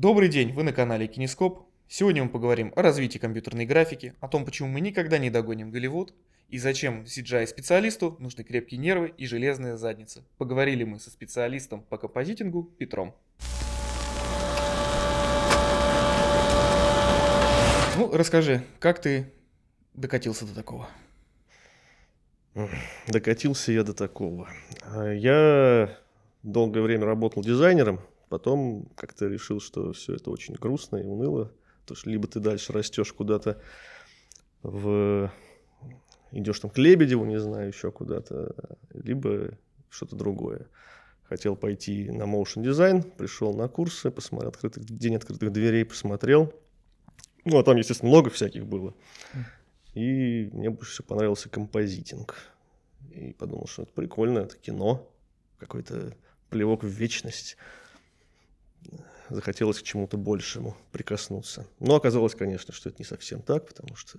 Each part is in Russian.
Добрый день, вы на канале Кинескоп. Сегодня мы поговорим о развитии компьютерной графики, о том, почему мы никогда не догоним Голливуд, и зачем CGI-специалисту нужны крепкие нервы и железная задница. Поговорили мы со специалистом по композитингу Петром. Ну, расскажи, как ты докатился до такого? Докатился я до такого. А, Я долгое время работал дизайнером, потом как-то решил, что все это очень грустно и уныло. Потому что либо ты дальше растешь куда-то в... идешь там к Лебедеву, не знаю, еще куда-то, либо что-то другое. Хотел пойти на motion дизайн, пришел на курсы, посмотрел открытых, день открытых дверей, посмотрел. Ну, а там, естественно, много всяких было. И мне больше всего понравился композитинг. И подумал, что это прикольно, это кино, какой-то плевок в вечность. Захотелось к чему-то большему прикоснуться. Но оказалось, конечно, что это не совсем так, потому что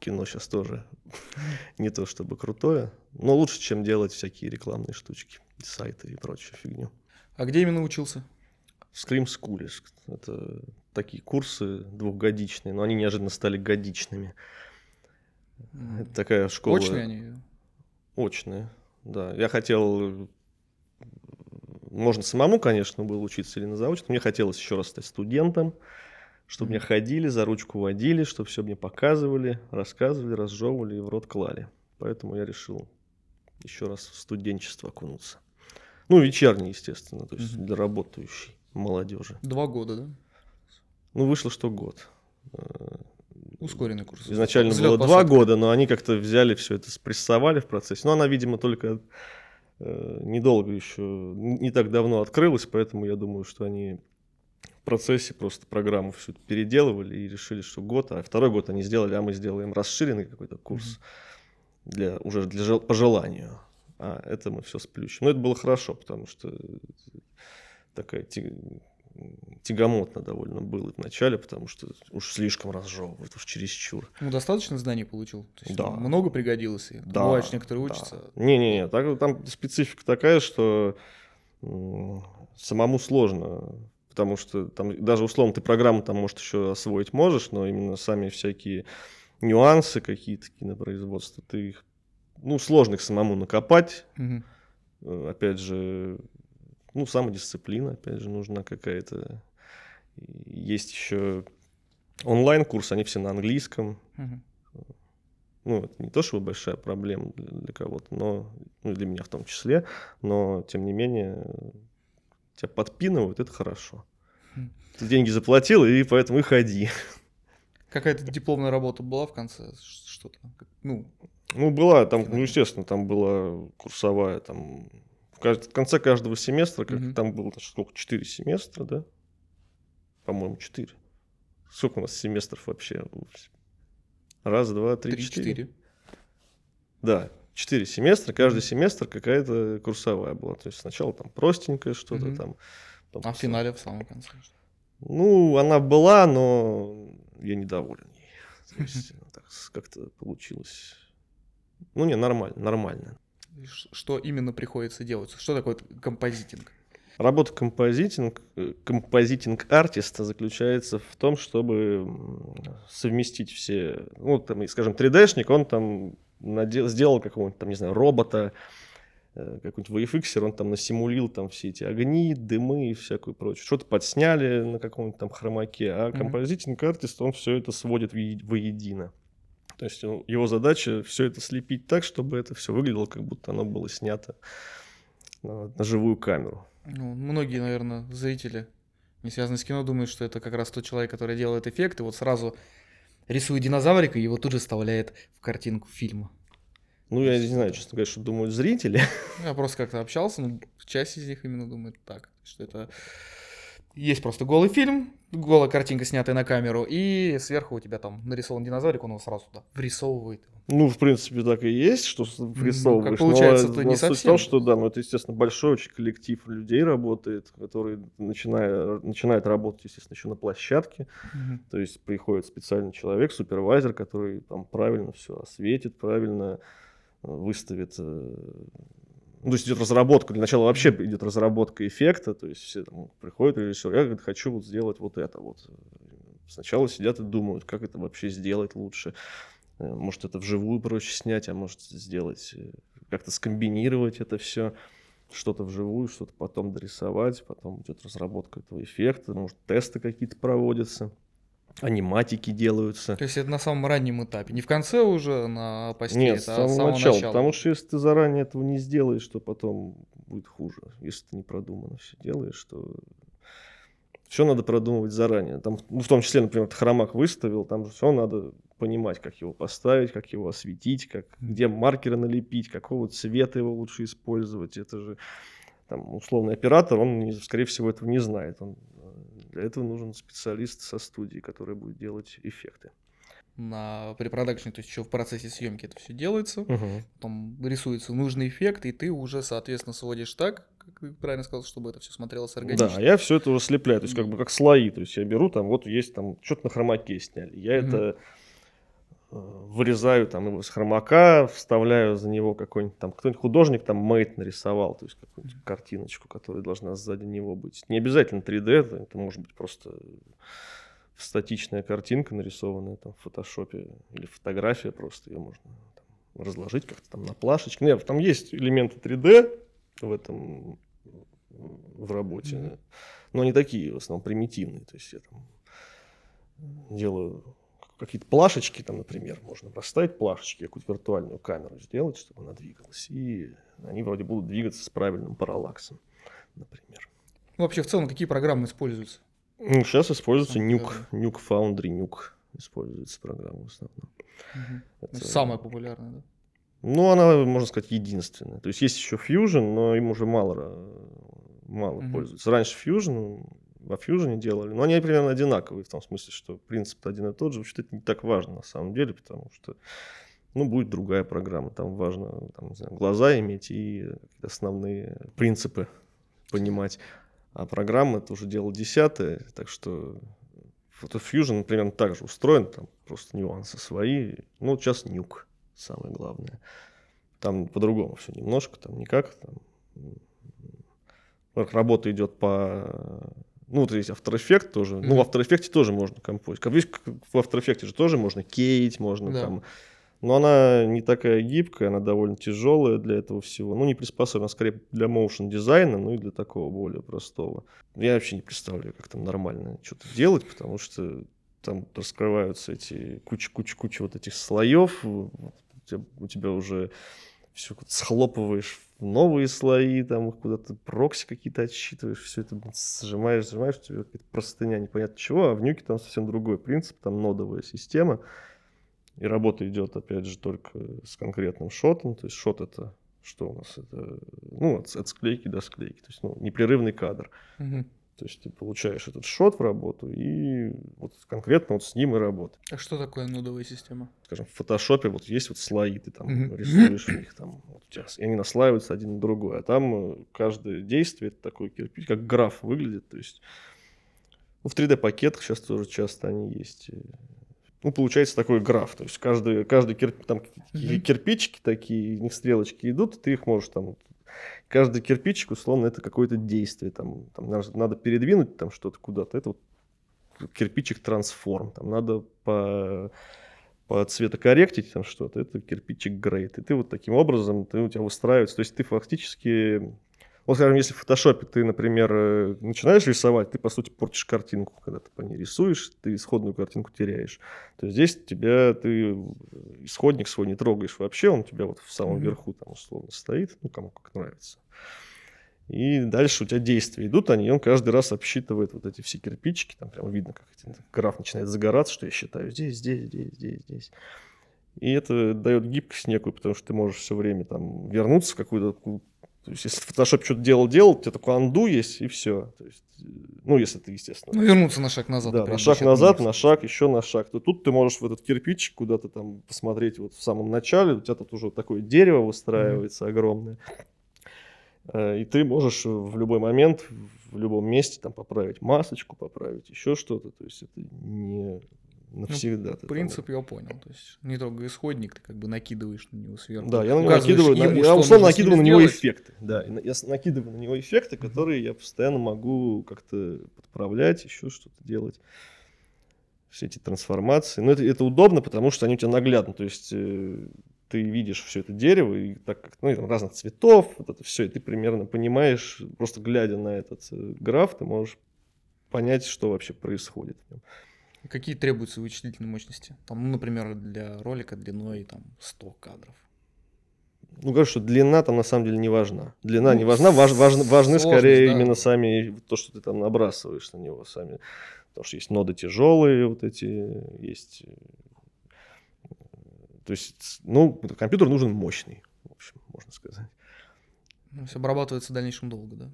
кино сейчас тоже не то чтобы крутое, но лучше, чем делать всякие рекламные штучки, сайты и прочую фигню. А где именно учился? В Scream School. Это такие курсы двухгодичные, но они неожиданно стали годичными. Это такая школа... Очные они? Очные, да. Я хотел... Можно самому, конечно, было учиться или на заочном. Мне хотелось еще раз стать студентом, чтобы меня ходили, за ручку водили, чтобы все мне показывали, рассказывали, разжевывали и в рот клали. Поэтому я решил еще раз в студенчество окунуться. Ну, вечерний, естественно, то есть Мгм. для работающей молодежи. Два года, да? Ну, вышло, что год. Э, Ускоренный курс. Изначально Взлет, было два года, но они как-то взяли все это, спрессовали в процессе. Но она, видимо, только недолго еще, не так давно открылась, поэтому я думаю, что они в процессе просто программу всю эту переделывали и решили, что год, а второй год они сделали, а мы сделаем расширенный какой-то курс для, уже для, по желанию. А это мы все сплющим. Но это было хорошо, потому что такая ти- тягомотно довольно было в начале, потому что уж слишком разжевывают, уж чересчур. Ну, достаточно знаний получил? То есть, Да. Много пригодилось? И Да, Бывает, что некоторые да. учатся. Не-не-не, так- там специфика такая, что самому сложно, потому что там даже условно ты программу там, может, еще освоить можешь, но именно сами всякие нюансы какие-то кинопроизводства, ты их, ну, сложно их самому накопать. Э, опять же, ну, самодисциплина, опять же, нужна какая-то. Есть еще онлайн-курсы, они все на английском, Мгм. ну, это не то, чтобы большая проблема для, для кого-то, но ну, для меня в том числе, но тем не менее тебя подпинывают, это хорошо. Хм. Ты деньги заплатил, и поэтому и ходи. Какая-то дипломная работа была в конце? Что-то? Ну, Ну, была там, ну, естественно, там была курсовая, там в, конце каждого семестра, как Мгм. там было сколько, четыре семестра, да? По-моему, четыре. Сколько у нас семестров вообще? Раз, два, три, четыре. три-четыре. Да, четыре семестра, каждый семестр какая-то курсовая была. То есть сначала там простенькое что-то Мгм. там. потом А в финале, в самом конце? Ну, она была, но я недоволен ей. То есть ну, как-то получилось. Ну, не, нормально, нормально. Что именно приходится делать? Что такое композитинг? Работа композитинг, э, композитинг-артиста заключается в том, чтобы совместить все, ну, там, скажем, 3D-шник, он там наде- сделал какого-нибудь, там, не знаю, робота, э, какой-нибудь VFX, он там насимулил там все эти огни, дымы и всякую прочую. Что-то подсняли на каком-нибудь там хромаке, а Мгм. композитинг-артист, он все это сводит воедино. То есть ну, его задача все это слепить так, чтобы это все выглядело, как будто оно было снято на, на живую камеру. Ну, многие, наверное, зрители, не связанные с кино, думают, что это как раз тот человек, который делает эффект, и вот сразу рисует динозаврика и его тут же вставляет в картинку фильма. Ну, я не знаю, честно говоря, что думают зрители. Я просто как-то общался, ну, часть из них именно думает так, что это есть просто голый фильм, голая картинка, снятая на камеру, и сверху у тебя там нарисован динозаврик, он его сразу туда врисовывает. Ну, в принципе, так и есть, что с- врисовываешь. как получается, но, то но не суть в том, совсем. что да, ну это, естественно, большой очень коллектив людей работает, который начиная, начинает работать, естественно, еще на площадке. То есть приходит специальный человек, супервайзер, который там правильно все осветит, правильно э, выставит э, ну, то есть идет разработка, для начала вообще идет разработка эффекта, то есть все там приходят режиссер, я говорит, хочу вот сделать вот это вот. Сначала сидят и думают, как это вообще сделать лучше. Э, может, это вживую проще снять, а может сделать, э, как-то скомбинировать это все, что-то вживую, что-то потом дорисовать, потом идет разработка этого эффекта, может, тесты какие-то проводятся аниматики делаются. То есть это на самом раннем этапе, не в конце уже на посте, Нет, это с самого, самого начала, начала. Потому что если ты заранее этого не сделаешь, то потом будет хуже. Если ты не продуманно все делаешь, то все надо продумывать заранее. Там, ну, в том числе, например, ты хромак выставил, там же все надо понимать, как его поставить, как его осветить, как, где маркеры налепить, какого цвета его лучше использовать. Это же там, условный оператор, он, скорее всего, этого не знает. Он, для этого нужен специалист со студии, который будет делать эффекты. На препродакшне, то есть еще в процессе съемки это все делается, потом рисуется нужный эффект, и ты уже, соответственно, сводишь так, как ты правильно сказал, чтобы это все смотрелось органично. Да, я все это уже слепляю, то есть как бы как слои, то есть я беру там, вот есть там, что-то на хромаке сняли, я Мгм. это вырезаю там его с хромака, вставляю за него какой-нибудь там, кто-нибудь художник там мейт нарисовал, то есть какую-нибудь картиночку, которая должна сзади него быть. Не обязательно 3D, это, это может быть просто статичная картинка, нарисованная там в фотошопе, или фотография просто, ее можно там разложить как-то там на плашечке. Нет, там есть элементы 3D в этом в работе, Мгм. но они такие в основном примитивные. То есть я там делаю какие-то плашечки, там, например, можно поставить плашечки, какую-то виртуальную камеру сделать, чтобы она двигалась, и они вроде будут двигаться с правильным параллаксом, например. Ну, Вообще, в целом, какие программы используются? Ну, сейчас используется Nuke. Nuke Foundry, Nuke используется программа в основном. Мгм. Это- Самая популярная, да? Ну, она, можно сказать, единственная. То есть есть еще Fusion, но им уже мало, мало Мгм. пользуются. Раньше Fusion, во Fusion делали, но они примерно одинаковые, в том смысле, что принцип один и тот же. Вообще это не так важно на самом деле, потому что ну, будет другая программа. Там важно там, знаю, глаза иметь и основные принципы понимать. А программа это уже дело десятое, так что вот Fusion, например, также устроен, там просто нюансы свои. Ну, сейчас нюк самое главное. Там по-другому все немножко, там никак. Там, работа идет по... Ну, вот есть After Effects тоже. Ну, в. After Effects тоже можно композить. Как в After Effects же тоже можно кейть, можно Да. там... Но она не такая гибкая, она довольно тяжелая для этого всего. Ну, не приспособлена скорее для моушен дизайна, ну и для такого более простого. Я вообще не представляю, как там нормально что-то делать, потому что там раскрываются эти куча-куча-куча вот этих слоев, у тебя, у тебя уже все схлопываешь новые слои, там их куда-то прокси какие-то отсчитываешь, все это сжимаешь, сжимаешь, у тебя какая-то простыня непонятно чего, а в нюке там совсем другой принцип, там нодовая система, и работа идет, опять же, только с конкретным шотом, то есть шот это что у нас? Это, ну, от, от склейки до склейки, то есть ну, непрерывный кадр. Мгм. То есть ты получаешь этот шот в работу и вот конкретно вот с ним и работаешь. А что такое нодовая система? Скажем, в фотошопе вот есть вот слои, ты там Мгм. рисуешь в них там, вот у тебя, и они наслаиваются один на другой, а там э, каждое действие это такой кирпич, как граф выглядит, то есть ну, в 3D-пакетах сейчас тоже часто они есть. и, Ну, получается такой граф, то есть каждый, каждый кирп- там Мгм. кирпичики такие, у них стрелочки идут, ты их можешь там каждый кирпичик, условно, это какое-то действие. Там, там надо, передвинуть там что-то куда-то. Это вот кирпичик трансформ. Там надо по, по цветокорректить там что-то. Это кирпичик грейд. И ты вот таким образом, ты, у тебя выстраивается. То есть ты фактически... Вот, скажем, если в фотошопе ты, например, э, начинаешь рисовать, ты, по сути, портишь картинку, когда ты по ней рисуешь, ты исходную картинку теряешь. То есть здесь тебя, ты исходник свой не трогаешь вообще, он у тебя вот в самом верху там условно стоит, ну, кому как нравится. И дальше у тебя действия идут, они, и он каждый раз обсчитывает вот эти все кирпичики, там прямо видно, как эти, граф начинает загораться, что я считаю здесь, здесь, здесь, здесь, здесь. И это дает гибкость некую, потому что ты можешь все время там вернуться в какую-то то есть, если фотошопе что-то делал, делал, у тебя такой анду есть, и все. То есть, э, ну, если ты, естественно, Ну, вернуться на шаг назад. да, на шаг назад, на шаг, еще на шаг. То тут ты можешь в этот кирпичик куда-то там посмотреть вот в самом начале. У тебя тут уже такое дерево выстраивается огромное. Э, И ты можешь в любой момент, в любом месте там поправить масочку, поправить еще что-то. То есть это не, навсегда. Ну, принцип я понял. То есть не только исходник, ты как бы накидываешь на него сверху. Да, я на него накидываю, ему, я условно накидываю на него эффекты. Да, я накидываю на него эффекты, которые я постоянно могу как-то подправлять, еще что-то делать. Все эти трансформации. Но это, это удобно, потому что они у тебя наглядно. То есть э, ты видишь все это дерево, и так как ну, там разных цветов, вот это все, и ты примерно понимаешь, просто глядя на этот э, граф, ты можешь понять, что вообще происходит. Какие требуются вычислительные мощности? Там, ну, например, для ролика длиной там 100 кадров. Ну, говорю, что длина там на самом деле не важна. Длина ну, не важна, важ, важ, важны скорее да. именно сами то, что ты там набрасываешь на него сами. Потому что есть ноды тяжелые, вот эти, есть... Э, то есть, ну, компьютер нужен мощный, в общем, можно сказать. Ну, все обрабатывается в дальнейшем долго, да?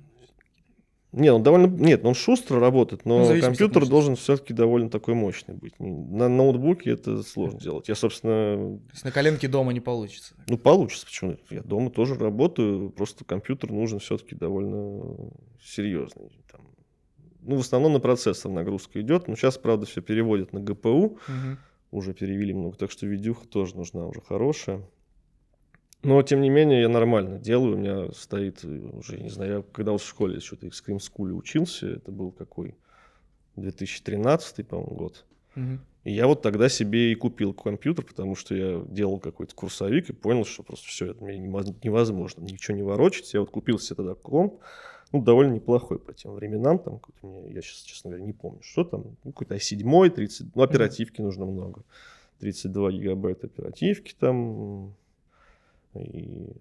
Нет, он довольно, нет, он шустро работает, но ну, компьютер должен все-таки довольно такой мощный быть. На ноутбуке это сложно делать. Я, собственно... То есть на коленке дома не получится? Ну, получится, почему? Я дома тоже работаю, просто компьютер нужен все-таки довольно серьезный. Там. Ну, в основном на процессор нагрузка идет, но сейчас, правда, все переводят на ГПУ, угу. уже перевели много, так что видюха тоже нужна уже хорошая. Но, тем не менее, я нормально делаю. У меня стоит уже, не знаю, я когда вот в школе что-то в Scream School учился, это был какой? 2013, по-моему, год. Угу. И я вот тогда себе и купил компьютер, потому что я делал какой-то курсовик и понял, что просто все это мне невозможно, ничего не ворочать. Я вот купил себе тогда комп, ну, довольно неплохой по тем временам, там, мне, я сейчас, честно говоря, не помню, что там, ну, какой-то i7, 30, ну, оперативки нужно много, 32 гигабайта оперативки там, и,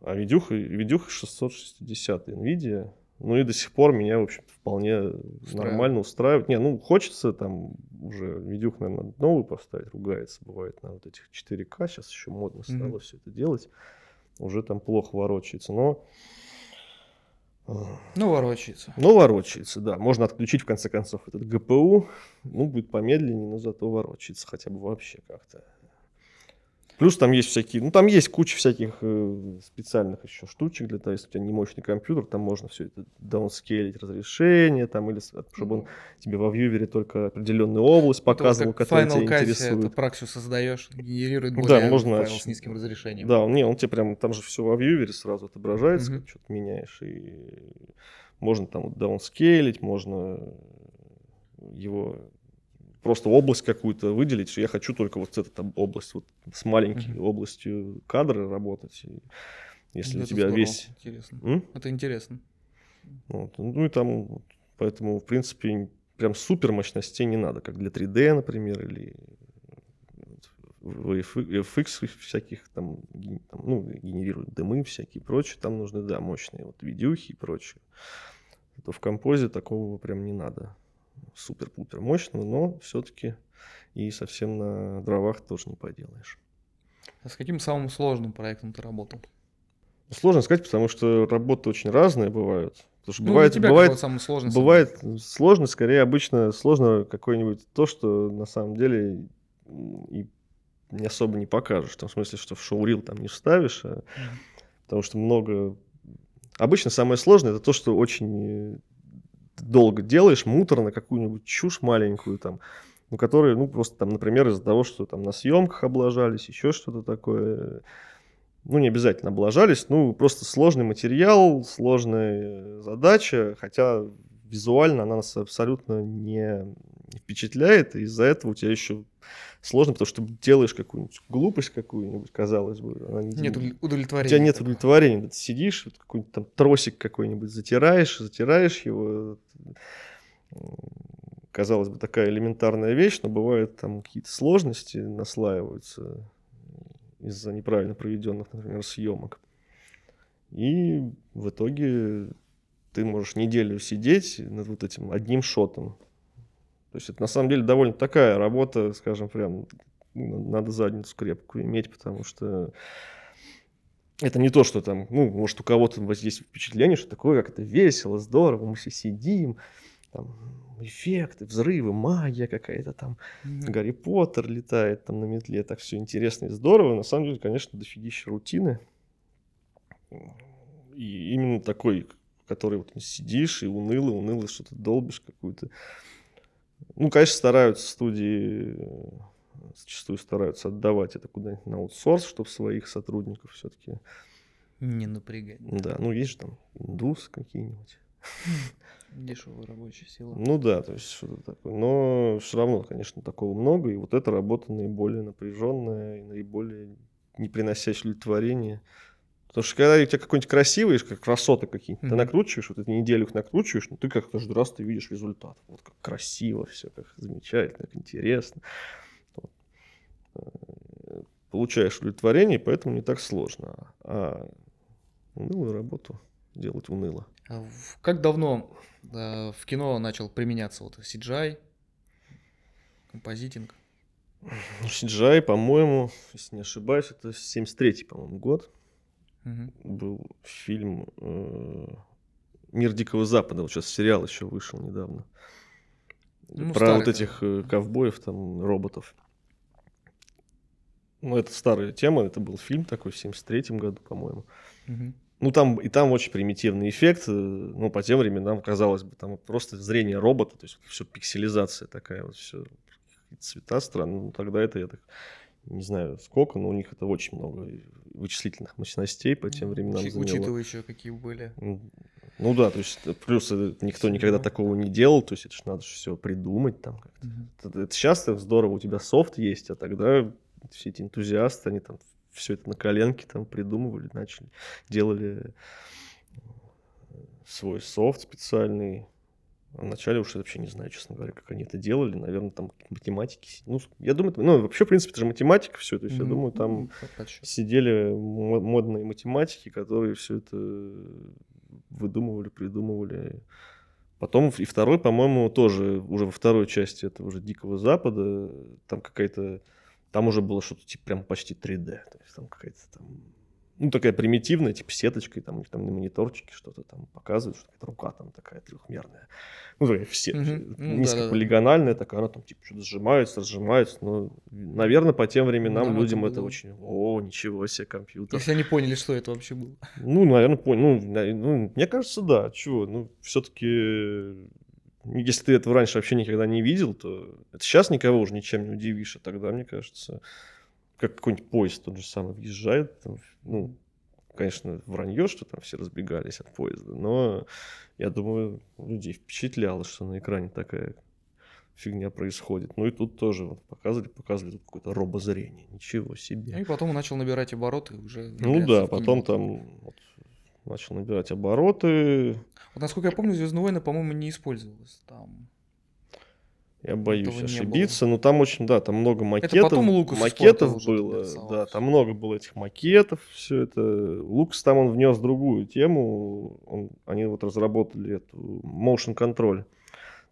а видюха, видюха 660 NVIDIA. Ну и до сих пор меня, в общем вполне Устраивает. нормально устраивает. Не, ну хочется там уже видюх, наверное, новую поставить, ругается, бывает на вот этих 4К. Сейчас еще модно стало mm-hmm. все это делать. Уже там плохо ворочается, но... А, ну, ворочается. Ну, ворочается, да. Можно отключить, в конце концов, этот ГПУ. Ну, будет помедленнее, но зато ворочается хотя бы вообще как-то. Плюс там есть всякие, ну там есть куча всяких э, специальных еще штучек для того, если у тебя не мощный компьютер, там можно все это даунскейлить разрешение, там или чтобы он тебе во вьювере только определенную область показывал, это которая тебя интересует. Это праксию создаешь, генерирует более да, можно, файл с низким разрешением. Да, не, он тебе прям, там же все во вьювере сразу отображается, mm-hmm. что-то меняешь, и можно там даунскейлить, можно его просто область какую-то выделить, что я хочу только вот эту область, вот с маленькой uh-huh. областью кадра работать. И если Это у тебя здорово. весь... Интересно. М? Это интересно. Вот. Ну и там, поэтому, в принципе, прям супер мощностей не надо, как для 3D, например, или FX всяких там, там ну, генерируют дымы всякие прочее, там нужны, да, мощные вот видюхи и прочее. То в композе такого прям не надо супер-пупер мощного, но все-таки и совсем на дровах тоже не поделаешь. А с каким самым сложным проектом ты работал? Сложно сказать, потому что работы очень разные бывают. Потому что ну, бывает, тебя бывает, самый сложный бывает сложно, скорее обычно сложно какое-нибудь то, что на самом деле и не особо не покажешь. В том смысле, что в шоу-рил там не вставишь, а, mm. потому что много... Обычно самое сложное это то, что очень долго делаешь, муторно, какую-нибудь чушь маленькую там, ну, которые, ну, просто там, например, из-за того, что там на съемках облажались, еще что-то такое, ну, не обязательно облажались, ну, просто сложный материал, сложная задача, хотя визуально она нас абсолютно не впечатляет, и из-за этого у тебя еще сложно, потому что делаешь какую-нибудь глупость какую-нибудь, казалось бы. Она не, нет удовлетворения. У тебя нет удовлетворения. Ты сидишь, вот какой-нибудь там тросик какой-нибудь затираешь, затираешь его. Казалось бы, такая элементарная вещь, но бывают там какие-то сложности наслаиваются из-за неправильно проведенных, например, съемок. И в итоге ты можешь неделю сидеть над вот этим одним шотом. То есть это на самом деле довольно такая работа, скажем, прям ну, надо задницу крепкую иметь, потому что это не то, что там, ну, может, у кого-то есть впечатление, что такое, как это весело, здорово, мы все сидим, там, эффекты, взрывы, магия какая-то там, mm-hmm. Гарри Поттер летает там на метле, так все интересно и здорово. На самом деле, конечно, дофигища рутины. И именно такой, который вот сидишь и уныло, уныло что-то долбишь какую-то Ну, конечно, стараются студии, э, зачастую стараются отдавать это куда-нибудь на аутсорс, чтобы своих сотрудников все-таки... Не напрягать. Да, ну есть же там индусы какие-нибудь. Дешевая рабочая сила. Ну да, то есть что-то такое. Но все равно, конечно, такого много, и вот эта работа наиболее напряженная и наиболее не приносящая удовлетворения. Потому что когда у тебя какой-нибудь красивый, как красоты какие-то, mm-hmm. ты накручиваешь, вот эти неделю их накручиваешь, но ты как каждый раз ты видишь результат. Вот как красиво все, как замечательно, как интересно. Получаешь удовлетворение, поэтому не так сложно. А унылую работу делать уныло. А как давно э, в кино начал применяться вот CGI, композитинг? CGI, по-моему, если не ошибаюсь, это 73-й, по-моему, год. Угу. Был фильм э, «Мир Дикого Запада». Вот сейчас сериал еще вышел недавно. Ну, Про старый, вот этих да. Э, ковбоев, там, роботов. Ну, это старая тема, это был фильм такой в 73-м году, по-моему. Угу. Ну, там и там очень примитивный эффект. Э, ну, по тем временам, казалось бы, там просто зрение робота, то есть все пикселизация такая, вот все цвета странные. Ну, тогда это, я так не знаю сколько, но у них это очень много вычислительных мощностей по тем временам Учи, Учитывая еще, какие были. Ну да, то есть плюс никто никогда такого не делал, то есть это же надо все придумать там как-то. Угу. Это, это сейчас здорово, у тебя софт есть, а тогда все эти энтузиасты, они там все это на коленке там придумывали, начали, делали э, свой софт специальный. А вначале уж я вообще не знаю, честно говоря, как они это делали. Наверное, там математики. Ну, я думаю, ну, вообще, в принципе, это же математика все. То есть, mm-hmm. я думаю, там mm-hmm. сидели модные математики, которые все это выдумывали, придумывали. Потом и второй, по-моему, тоже уже во второй части это уже Дикого Запада. Там какая-то там уже было что-то типа прям почти 3D. То есть там какая-то там ну, такая примитивная, типа сеточкой, там, там на мониторчике что-то там показывают, что какая-то рука там такая трехмерная. Ну, все, mm-hmm. низкополигональная mm-hmm. такая, она там типа что-то сжимается, разжимается. Но, наверное, по тем временам ну, людям это, это очень, о, ничего себе, компьютер. Если они поняли, что это вообще было. Ну, наверное, поняли. Ну, ну, мне кажется, да. Чего? Ну, все-таки если ты этого раньше вообще никогда не видел, то это сейчас никого уже ничем не удивишь, а тогда, мне кажется, как какой-нибудь поезд тот же самый въезжает, там, ну, конечно, вранье, что там все разбегались от поезда, но я думаю, людей впечатляло, что на экране такая фигня происходит. Ну и тут тоже вот показывали, показывали тут какое-то робозрение. Ничего себе. И потом начал набирать обороты уже. Ну да, потом там вот, начал набирать обороты. Вот, насколько я помню, Звездные войны, по-моему, не использовалось там. Я боюсь ошибиться, но там очень, да, там много макетов. Это потом Лукас макетов было, да, там много было этих макетов, все это. Лукас там он внес другую тему, он, они вот разработали эту motion control,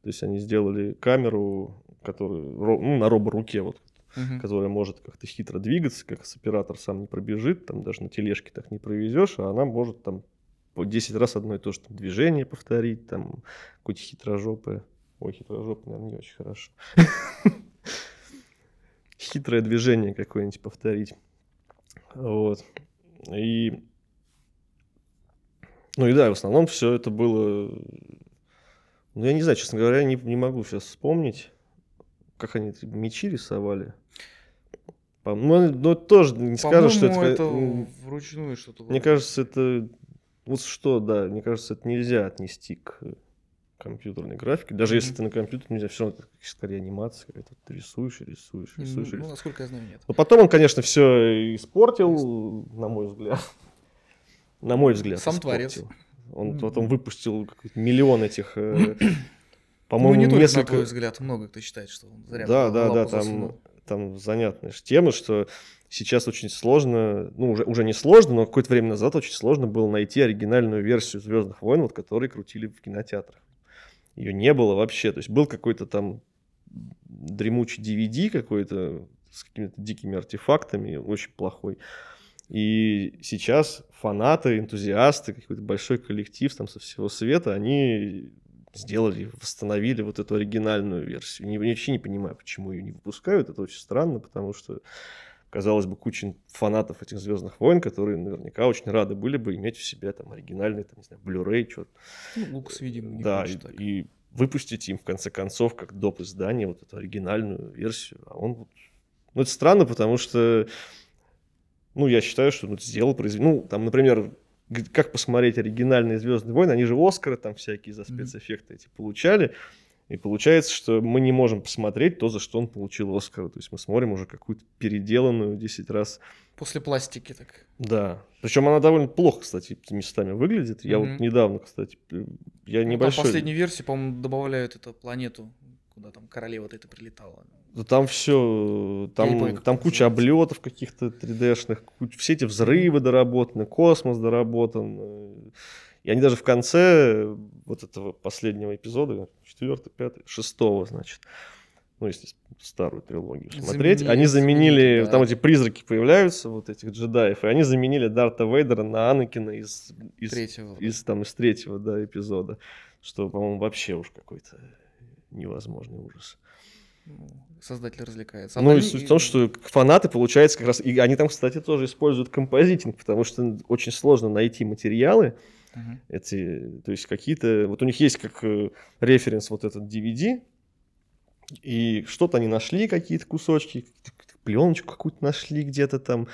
то есть они сделали камеру, которая ну, на робо-руке вот, угу. которая может как-то хитро двигаться, как оператор сам не пробежит, там даже на тележке так не провезешь, а она может там по 10 раз одно и то же там, движение повторить, там какое-то хитрожопое. Ой, хитрожопое, наверное, не очень хорошо. Хитрое движение какое-нибудь повторить. Вот. И... Ну и да, в основном все это было... Ну, я не знаю, честно говоря, не, не могу сейчас вспомнить, как они мечи рисовали. Ну, но тоже не скажешь, что это... это вручную что-то. Мне кажется, это вот что, да, мне кажется, это нельзя отнести к компьютерной графике. Даже mm-hmm. если ты на компьютере, нельзя, все равно скорее анимация, какая-то ты рисуешь, рисуешь, рисуешь. Ну, рисуешь. насколько я знаю, нет. Но потом он, конечно, все испортил, на мой взгляд. На мой взгляд. Сам творец. Он потом выпустил миллион этих, э, по-моему, ну, не только несколько... на твой взгляд, много кто считает, что он зря Да, да, да, там, там занятная тема, что сейчас очень сложно, ну, уже, уже не сложно, но какое-то время назад очень сложно было найти оригинальную версию Звездных войн, вот, которые крутили в кинотеатрах. Ее не было вообще. То есть был какой-то там дремучий DVD какой-то с какими-то дикими артефактами, очень плохой. И сейчас фанаты, энтузиасты, какой-то большой коллектив там со всего света, они сделали, восстановили вот эту оригинальную версию. Я вообще не понимаю, почему ее не выпускают. Это очень странно, потому что казалось бы, куча фанатов этих Звездных войн, которые наверняка очень рады были бы иметь в себе там оригинальный, там, не знаю, Blu-ray, что-то. Ну, Лукас, видимо, не Да, и, и выпустить им, в конце концов, как доп. издание, вот эту оригинальную версию. А он вот... Ну, это странно, потому что, ну, я считаю, что ну, сделал произведение. Ну, там, например, как посмотреть оригинальные Звездные войны, они же Оскары там всякие за спецэффекты эти получали. И получается, что мы не можем посмотреть то, за что он получил Оскар. То есть мы смотрим уже какую-то переделанную 10 раз. После пластики так. Да. Причем она довольно плохо, кстати, местами выглядит. Я mm-hmm. вот недавно, кстати, я ну, небольшой... Там в последней версии, по-моему, добавляют эту планету, куда там королева-то это прилетала. Да там все, там, помню, там куча облетов каких-то 3D-шных, все эти взрывы доработаны, космос доработан. И они даже в конце вот этого последнего эпизода, четвертый, пятый, шестого, значит, ну, если старую трилогию смотреть, заменили, они заменили, заменили да. там эти призраки появляются, вот этих джедаев, и они заменили Дарта Вейдера на Анакина из, из, третьего. из, там, из третьего да, эпизода, что, по-моему, вообще уж какой-то невозможный ужас. Ну, создатель развлекается. А ну, и суть в том, что фанаты, получается, как раз... И они там, кстати, тоже используют композитинг, потому что очень сложно найти материалы, Uh-huh. Эти, то есть какие-то, вот у них есть как э, референс вот этот DVD, и что-то они нашли, какие-то кусочки, пленочку какую-то нашли где-то там,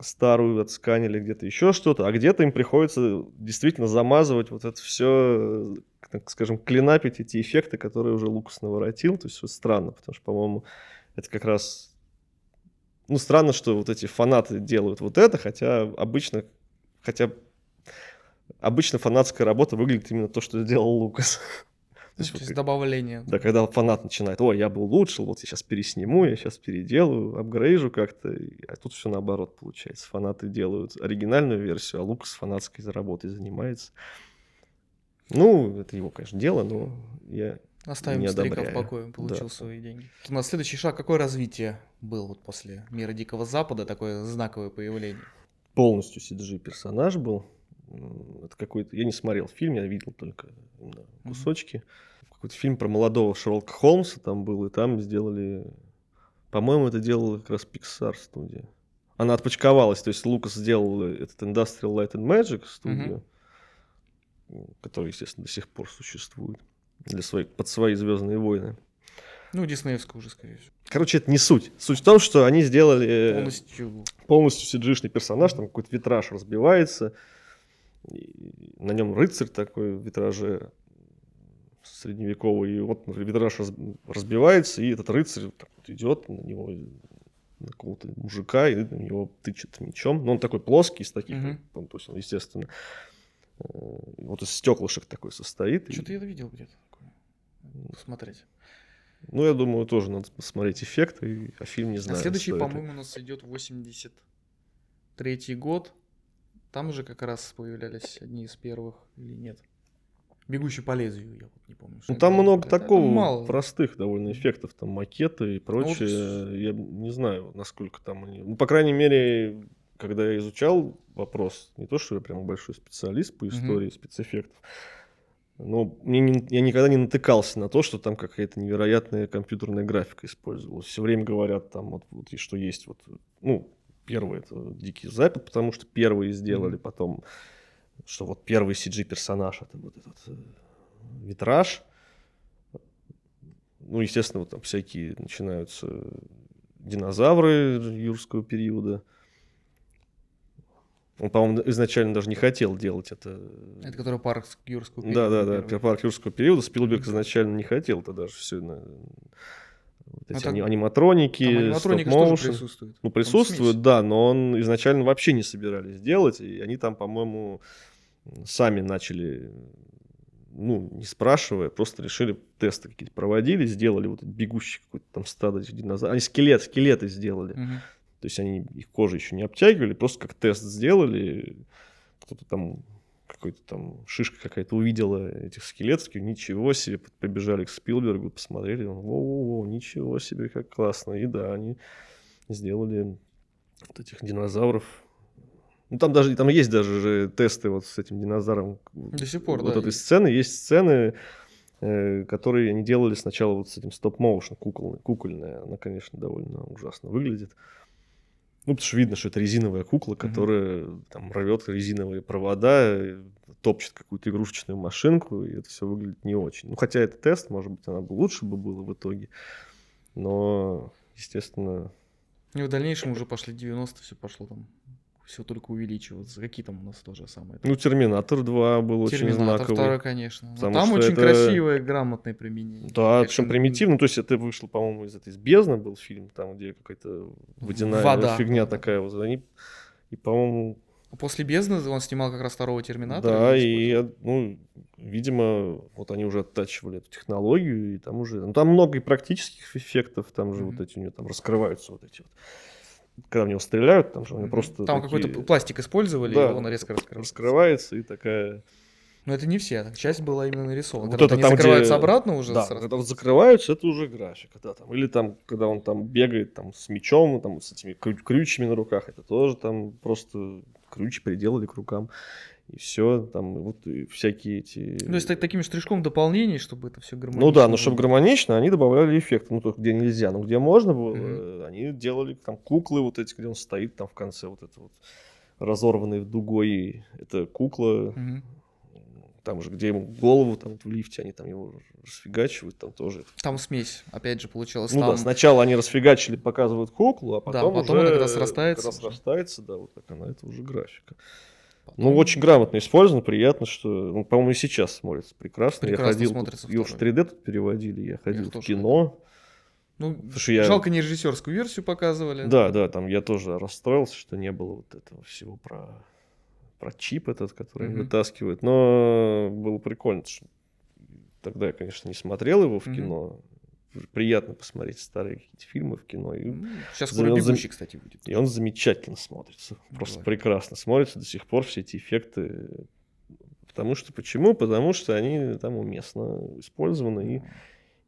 старую отсканили, где-то еще что-то, а где-то им приходится действительно замазывать вот это все, так скажем, клинапить эти эффекты, которые уже Лукас наворотил. То есть вот странно, потому что, по-моему, это как раз... Ну, странно, что вот эти фанаты делают вот это, хотя обычно, хотя обычно фанатская работа выглядит именно то, что сделал Лукас. То есть, то есть вот, добавление. Да, когда фанат начинает, ой, я был лучше, вот я сейчас пересниму, я сейчас переделаю, апгрейжу как-то, а тут все наоборот получается. Фанаты делают оригинальную версию, а Лукас фанатской работой занимается. Ну, это его, конечно, дело, но я Оставим не старика одобряю. в покое, получил да. свои деньги. У нас следующий шаг, какое развитие был вот после «Мира Дикого Запада», такое знаковое появление? Полностью CG персонаж был, это какой-то... Я не смотрел фильм, я видел только кусочки. Mm-hmm. Какой-то фильм про молодого Шерлока Холмса там был, и там сделали... По-моему, это делала как раз Pixar студия. Она отпочковалась, то есть Лукас сделал этот Industrial Light and Magic студию, mm-hmm. которая, естественно, до сих пор существует для своих, под свои Звездные войны. Ну, диснеевская уже, скорее всего. Короче, это не суть. Суть в том, что они сделали полностью, полностью cg персонаж, там какой-то витраж разбивается, на нем рыцарь такой в витраже средневековый, и вот витраж разбивается, и этот рыцарь так вот идет на него, на какого-то мужика, и на него тычет мечом. Но он такой плоский, из таких, mm-hmm. он, то есть он, естественно, э, вот из стеклышек такой состоит. Что-то и... я видел где-то такое. Посмотреть. Ну, я думаю, тоже надо посмотреть эффекты, а фильм не знаю. А следующий, по-моему, у нас идет 83 год. Там же как раз появлялись одни из первых или нет? Бегущий по лезвию, я вот не помню. Ну, там много это, такого мало. простых довольно эффектов, там макеты и прочее. Ну, вот... Я не знаю, насколько там они. Ну, по крайней мере, когда я изучал вопрос, не то, что я прям большой специалист по истории mm спецэффектов, но мне не, я никогда не натыкался на то, что там какая-то невероятная компьютерная графика использовалась. Все время говорят там вот, вот что есть вот, ну, Первый это Дикий Запад, потому что первые сделали, mm-hmm. потом, что вот первый CG-персонаж это вот этот э, витраж. Ну, естественно, вот там всякие начинаются динозавры юрского периода. Он, по-моему, изначально даже не хотел делать это. Это который парк юрского периода. Да, да, да, парк юрского периода. Спилберг изначально не хотел это даже все вот эти это... аниматроники, аниматроника тоже присутствует. Ну, присутствуют, да, но он изначально вообще не собирались делать, и они там, по-моему, сами начали, ну, не спрашивая, просто решили тесты какие-то проводили, сделали вот бегущий какой-то там стадо динозавров. Они скелет, скелеты сделали. Угу. То есть они их кожу еще не обтягивали, просто как тест сделали. Кто-то там какой-то там шишка какая-то увидела этих скелетов, ничего себе, побежали к Спилбергу, посмотрели, во-во-во, ничего себе, как классно. И да, они сделали вот этих динозавров. Ну, там даже там есть даже же тесты вот с этим динозавром. До сих пор, вот да. этой есть. сцены. Есть сцены, э, которые они делали сначала вот с этим стоп-моушен кукольной. Кукольная, она, конечно, довольно ужасно выглядит. Ну, потому что видно, что это резиновая кукла, которая там рвет резиновые провода, э, топчет какую-то игрушечную машинку, и это все выглядит не очень. Ну, хотя это тест, может быть, она бы лучше бы было в итоге. Но, естественно, И в дальнейшем уже пошли 90 все пошло там, все только увеличиваться. Какие там у нас тоже самое? ну, Терминатор 2 был очень Терминатор знаковый. 2, конечно. Но Потому там очень это- красивое, грамотное применение. Да, Очень- причем примитивно. То есть это вышло, по-моему, из этой из бездны был фильм, там, где какая-то водяная Вода. фигня такая. Вот они, и, по-моему, После бездны он снимал как раз второго Терминатора. да, и и, ну, видимо, вот они уже оттачивали эту технологию, и там уже, ну, там много и практических эффектов, там же Мгм. вот эти у него там раскрываются вот эти вот. Когда в него стреляют, там же у него просто Там такие- какой-то пластик использовали, Да, и он резко раскрылся. раскрывается и такая... Но это не все, часть была именно нарисована. Вот Когда это они там, где- закрываются обратно уже. Да, с рас- когда вот закрываются, это уже графика, да, там, или там, когда он там бегает там с мечом, там, с этими крю- крючьями на руках, это тоже там просто крючи приделали к рукам, и все, там, вот и всякие эти... Ну, то есть так- таким штришком дополнений, чтобы это все гармонично. Ну да, но чтобы гармонично, они добавляли эффекты, ну, только где нельзя, но где можно было, э, они делали там куклы вот эти, где он стоит там в конце, вот это вот разорванный дугой, это кукла, Мгм. там же, где ему голову там в лифте, они там его расфигачивают, там тоже Там смесь, опять же, получилась. Ну там... да, сначала они расфигачили, показывают куклу, а потом, потом уже, она когда срастается когда срастается, да, вот так она, это уже графика. Потом- Ну, очень грамотно использовано, приятно, что, ну, по-моему, и сейчас смотрится прекрасно. Прекрасно я ходил, смотрится тут, в второй. 3D тут переводили, я ходил в тоже кино. Ну, Слушай, я- жалко, не режиссерскую версию показывали. Да, да, там я тоже расстроился, что не было вот этого всего про, про чип этот, который Мгм. вытаскивает. Но было прикольно, что тогда я, конечно, не смотрел его в Мгм. кино. Приятно посмотреть старые какие-то фильмы в кино. И Ну, Сейчас скоро за- бегущий, кстати, будет. И он замечательно смотрится. Просто Давай. прекрасно смотрится до сих пор все эти эффекты. Потому что почему? Потому что они там уместно использованы.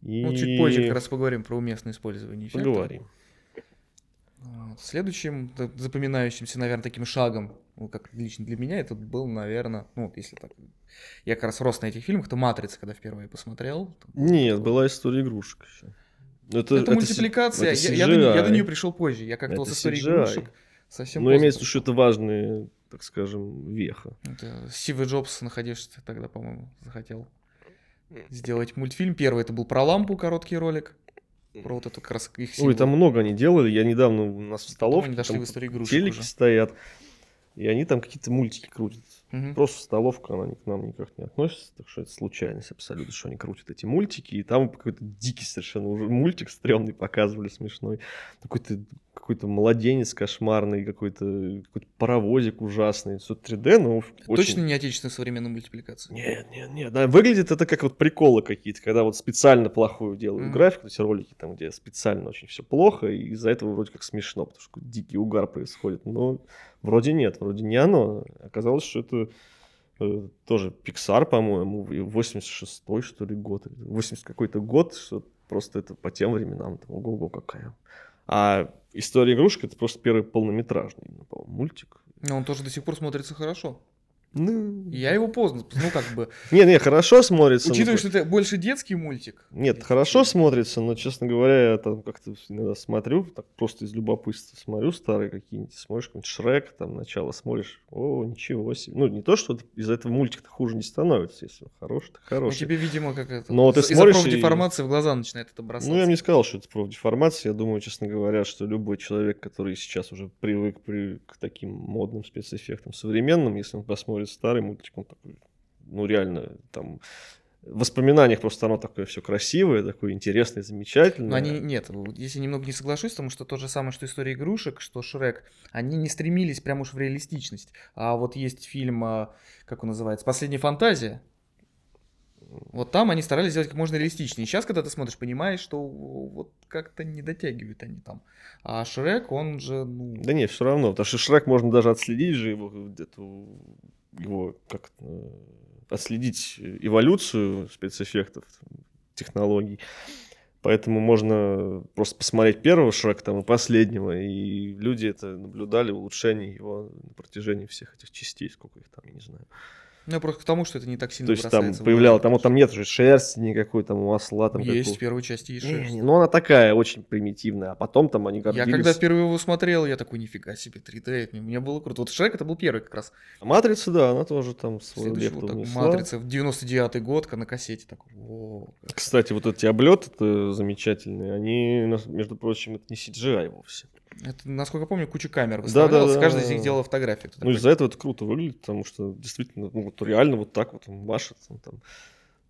И, и... Ну, чуть позже как раз поговорим про уместное использование эффектов. поговорим. Следующим запоминающимся, наверное, таким шагом, ну, как лично для меня, это был, наверное, ну, вот если так, я как раз рос на этих фильмах, это «Матрица», когда впервые посмотрел. Там Нет, такое. была история игрушек еще. Это, си- мультипликация, это я, я до, я до нее пришел позже, я как-то Это вот с историей игрушек совсем Но поздно имеется в виду, что это важная, так скажем, веха. Это Стив Джобс, находишься тогда, по-моему, захотел сделать мультфильм. Первый это был про лампу, короткий ролик, про вот эту как раз их Ой, символ. там много они делали. Я недавно у нас в Потом столовке они дошли там в историю игрушек телеки уже. стоят. И они там какие-то мультики крутят. Мгм. Просто столовка, она к нам никак не относится, так что это случайность абсолютно, что они крутят эти мультики, и там какой-то дикий совершенно уже мультик стрёмный показывали, смешной. Какой-то какой-то младенец кошмарный, какой-то какой паровозик ужасный. Все 3D, но очень... Точно не отечественная современная мультипликация. Нет, нет, нет. Да, выглядит это как вот приколы какие-то, когда вот специально плохую делают Мгм. графику, эти ролики там, где специально очень все плохо, и из-за этого вроде как смешно, потому что дикий угар происходит. Но вроде нет, вроде не оно. Оказалось, что это э, тоже Pixar, по-моему, и 86-й, что ли, год, или 80 какой-то год, что просто это по тем временам, там, ого-го, какая. А история игрушек это просто первый полнометражный, именно, по-моему, мультик. Но он тоже до сих пор смотрится хорошо. Ну, И Я его поздно, ну как бы, не, не, хорошо смотрится. учитывая, что это больше детский мультик. Нет, хорошо смотрится, но, честно говоря, я там как-то иногда смотрю, так просто из любопытства смотрю старые какие-нибудь, смотришь какой-нибудь Шрек, там начало смотришь, о, ничего себе. Ну, не то, что из-за этого мультик-то хуже не становится, если он хороший, то Ну, хороший. тебе, видимо, как это, Но ты смотришь и- профдеформации в глаза начинает это бросаться. Ну, я бы не сказал, что это профдеформация. Я думаю, честно говоря, что любой человек, который сейчас уже привык при- к таким модным спецэффектам современным, если он посмотрит старый мультик, он такой, ну, реально, там, в воспоминаниях просто оно такое все красивое, такое интересное, замечательное. Но они, нет, если немного не соглашусь, потому что то же самое, что история игрушек, что Шрек, они не стремились прям уж в реалистичность. А вот есть фильм, а, как он называется, «Последняя фантазия», вот там они старались сделать как можно реалистичнее. Сейчас, когда ты смотришь, понимаешь, что вот как-то не дотягивают они там. А Шрек, он же, ну... Да нет, все равно, потому что Шрек можно даже отследить же его, эту, его как э, отследить эволюцию спецэффектов, технологий. Поэтому можно просто посмотреть первого Шрека там и последнего, и люди это наблюдали, улучшение его на протяжении всех этих частей, сколько их там, я не знаю. Ну, просто к тому, что это не так сильно То есть там появлялось, там, там нет же шерсти никакой, там масла там Есть, какого- в первой части Не, шерсть. не, ну она такая очень примитивная, а потом там они Я гордились. когда впервые его смотрел, я такой, нифига себе, 3D, это мне было круто. Вот Шрек это был первый как раз. Матрица, да, она тоже там Следующий лепту вот так. Матрица, в 99-й год, на кассете такой, «О, Кстати, вот эти облеты замечательные, они, между прочим, это не CGI вовсе. Это, насколько я помню, куча камер Да, выставлялась, да, каждая да. из них делала фотографию. Ты Ну, из-за этого это круто выглядит, потому что действительно, ну, вот реально вот так вот он машет. он там,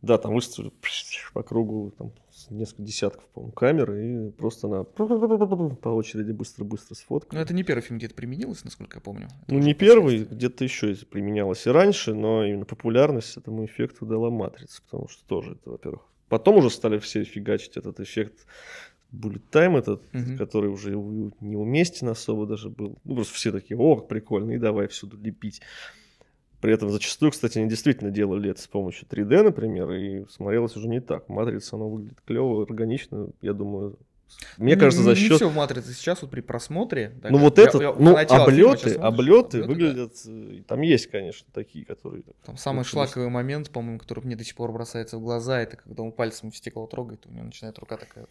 да, там выставили по кругу там, несколько десятков, по-моему, камер, и просто она по очереди быстро-быстро сфоткала. Ну, это не первый фильм, где это применилось, насколько я помню. Это Ну, не первый, где-то еще это применялось и раньше, но именно популярность этому эффекту дала Матрица, потому что тоже это, во-первых. Потом уже стали все фигачить этот эффект Bullet Time, этот, Мгм. который уже неуместен особо даже был. Ну, просто все такие, о, как прикольно, и давай всюду лепить. При этом зачастую, кстати, они действительно делали это с помощью 3D, например, и смотрелось уже не так. Матрица, она выглядит клево, органично, я думаю. Мне Не- кажется, за не, счет все в «Матрице» сейчас вот при просмотре. так ну вот я- этот, я ну поначалу фильма облеты, облеты облёты, да. выглядят, э, там есть, конечно, такие, которые. Там самый лучше шлаковый момент, по-моему, который мне до сих пор бросается в глаза, это когда он пальцем в стекло трогает, у него начинает рука такая.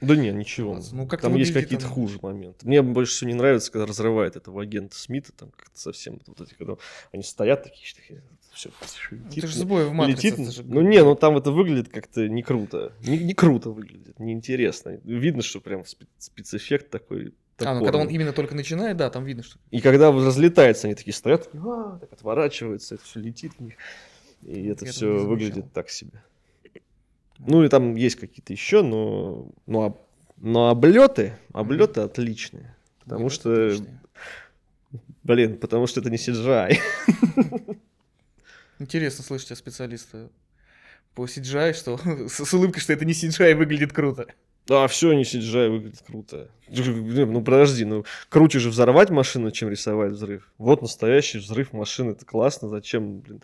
Да не, ничего. Ну, как-то там есть какие-то оно- хуже моменты. Мне больше всего не нравится, когда разрывает этого агента Смита, там как-то совсем вот эти, когда они стоят такие, все, Это же сбой в «Матрице». летит. же- Ну не, ну там это выглядит как-то не круто. Не, не круто выглядит, неинтересно. Видно, что прям спе- спецэффект такой. А, ну когда он именно только начинает, да, там видно, что... И когда разлетается, они такие стоят, такие, «А», так отворачиваются, это все летит в них. И это Я все выглядит так себе. Ну и там есть какие-то еще, но, но, об- но облеты, облеты отличные. Потому Вот что, отличные. блин, потому что это не CGI. Интересно слышать от специалиста по CGI, что с улыбкой, что это не CGI выглядит круто. Да, все не CGI выглядит круто. Ну подожди, ну круче же взорвать машину, чем рисовать взрыв. Вот настоящий взрыв машины, это классно. Зачем, блин?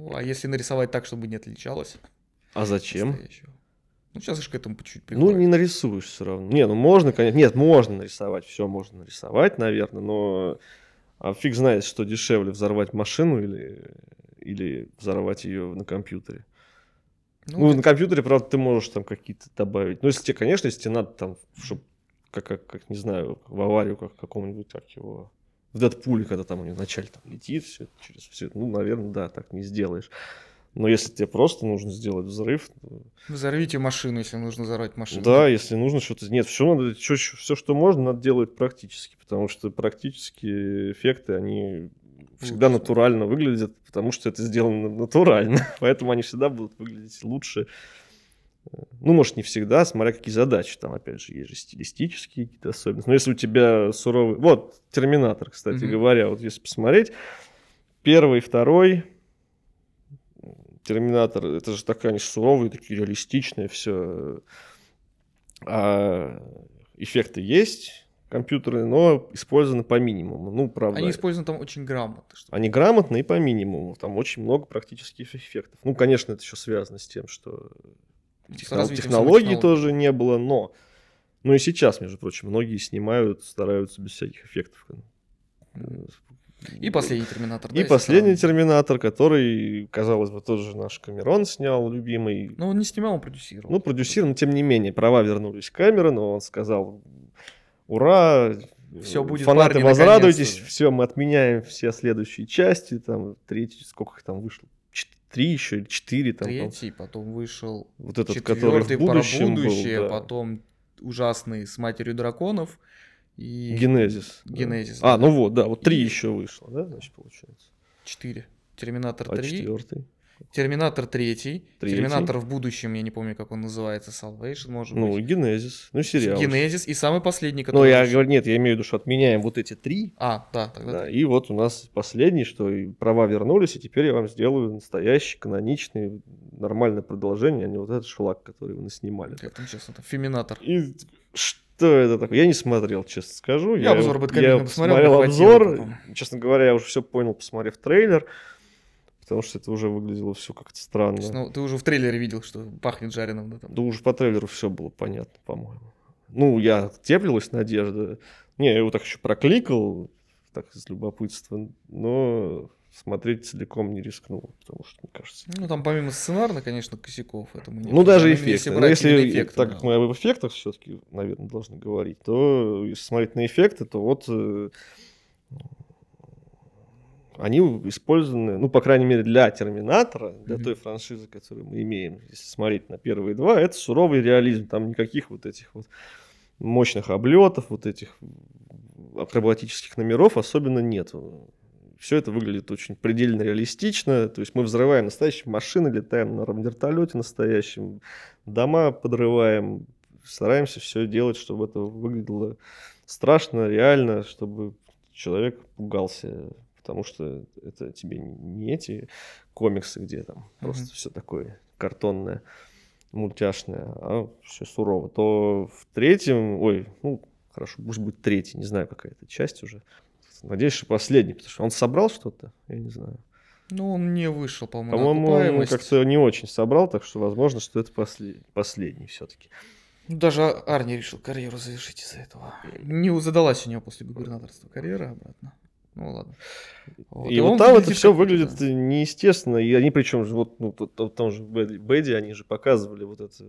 Ну, а если нарисовать так, чтобы не отличалось? А зачем? настоящего? Ну, сейчас же к этому по чуть-чуть Ну, приходит. не нарисуешь все равно. Не, ну можно, конечно. Нет, можно нарисовать, все можно нарисовать, наверное, но а фиг знает, что дешевле взорвать машину или, или взорвать ее на компьютере. Ну, это- на компьютере, правда, ты можешь там какие-то добавить. Ну, если тебе, конечно, если тебе надо там, чтобы, как, как, как, не знаю, в аварию как какому-нибудь, как его, в Дэдпуле, когда там у него вначале там летит все через все, ну, наверное, да, так не сделаешь. Но если тебе просто нужно сделать взрыв, Взорвите машину, если нужно взорвать машину. да, если нужно что-то... Нет, все надо, все, что можно, надо делать практически, потому что практические эффекты, они всегда Лучше. натурально выглядят, потому что это сделано натурально, поэтому они всегда будут выглядеть лучше. Ну, может, не всегда, смотря какие задачи. Там, опять же, есть же стилистические какие-то особенности. Но если у тебя суровый... Вот, Терминатор, кстати Мгм. говоря, вот если посмотреть, первый, второй, Терминатор, это же такая, они суровые, такие реалистичные, все. А эффекты есть компьютерные, но использованы по минимуму. Ну, правда. Они используют там очень грамотно. чтобы- Они грамотные по минимуму. Там очень много практических эффектов. Ну, конечно, это еще связано с тем, что техно- технологий тоже не было, но... Ну и сейчас, между прочим, многие снимают, стараются без всяких эффектов. И последний терминатор. да, И если последний сравнивать. терминатор, который, казалось бы, тоже наш Камерон снял, любимый. Ну, он не снимал, он продюсировал. Ну, продюсер, но тем не менее, права вернулись к Камерону, он сказал, ура, Всё будет, фанаты, парни, возрадуйтесь, наконец-то». все, мы отменяем все следующие части, там, третий, сколько их там вышло, три еще или четыре, там. Третий, потом вышел вот этот, который в четвертый про будущем был, будущее, да. потом ужасный с матерью драконов и Генезис. да. Генезис, А, да. ну вот, да, вот три И- еще вышло, да, значит, получается. четыре. Терминатор А 3, четвертый? Терминатор 3, Третий. Терминатор в будущем, я не помню, как он называется, Salvation, может Ну, быть. Генезис, ну, сериал. Генезис и самый последний, Ну, который... я вышел. говорю, нет, я имею в виду, что отменяем вот эти три, А, да, тогда Да, и вот у нас последний, что и права вернулись, и теперь я вам сделаю настоящий, каноничный, нормальное продолжение, а не вот этот шлак, который вы наснимали. Как там, честно, там, Феминатор. И что это такое? Я не смотрел, честно скажу. Я обзор вот- Бэткомедиана я посмотрел, посмотрел мне хватило обзор. потом. Честно говоря, я уже все понял, посмотрев трейлер, потому что это уже выглядело все как-то То странно. есть, ну, ты уже в трейлере видел, что пахнет жареным, да, там. Да уже по трейлеру все было понятно, по-моему. Ну, я теплилась надежда. Не, я его так еще прокликал. так из любопытства, но смотреть целиком не рискнул, потому что, мне кажется... Ну, там помимо сценарно, конечно, косяков, это мы не Ну, даже эффекты. Если, но если эффекты, так да. как мы об эффектах все-таки, наверное, должны говорить, то если смотреть на эффекты, то вот э, они использованы, ну, по крайней мере, для Терминатора, для mm-hmm. той франшизы, которую мы имеем, если смотреть на первые два, это суровый реализм, там никаких вот этих вот мощных облетов, вот этих акробатических номеров особенно нет все это выглядит очень предельно реалистично. То есть мы взрываем настоящие машины, летаем на вертолете настоящем, дома подрываем, стараемся все делать, чтобы это выглядело страшно, реально, чтобы человек пугался, потому что это тебе не эти комиксы, где там mm-hmm. просто все такое картонное, мультяшное, а все сурово. То в третьем, ой, ну хорошо, пусть будет третий, не знаю, какая это часть уже. Надеюсь, что последний, потому что он собрал что-то, я не знаю. Ну, он не вышел, по-моему, По-моему, он как-то не очень собрал, так что, возможно, что это послед... последний все-таки. Ну, даже Арни решил карьеру завершить из-за этого. Не задалась у него после губернаторства карьера обратно. Ну ладно. Вот. И, и вот там это все выглядит да. неестественно. И они причем вот ну, там же Бэдди, они же показывали вот это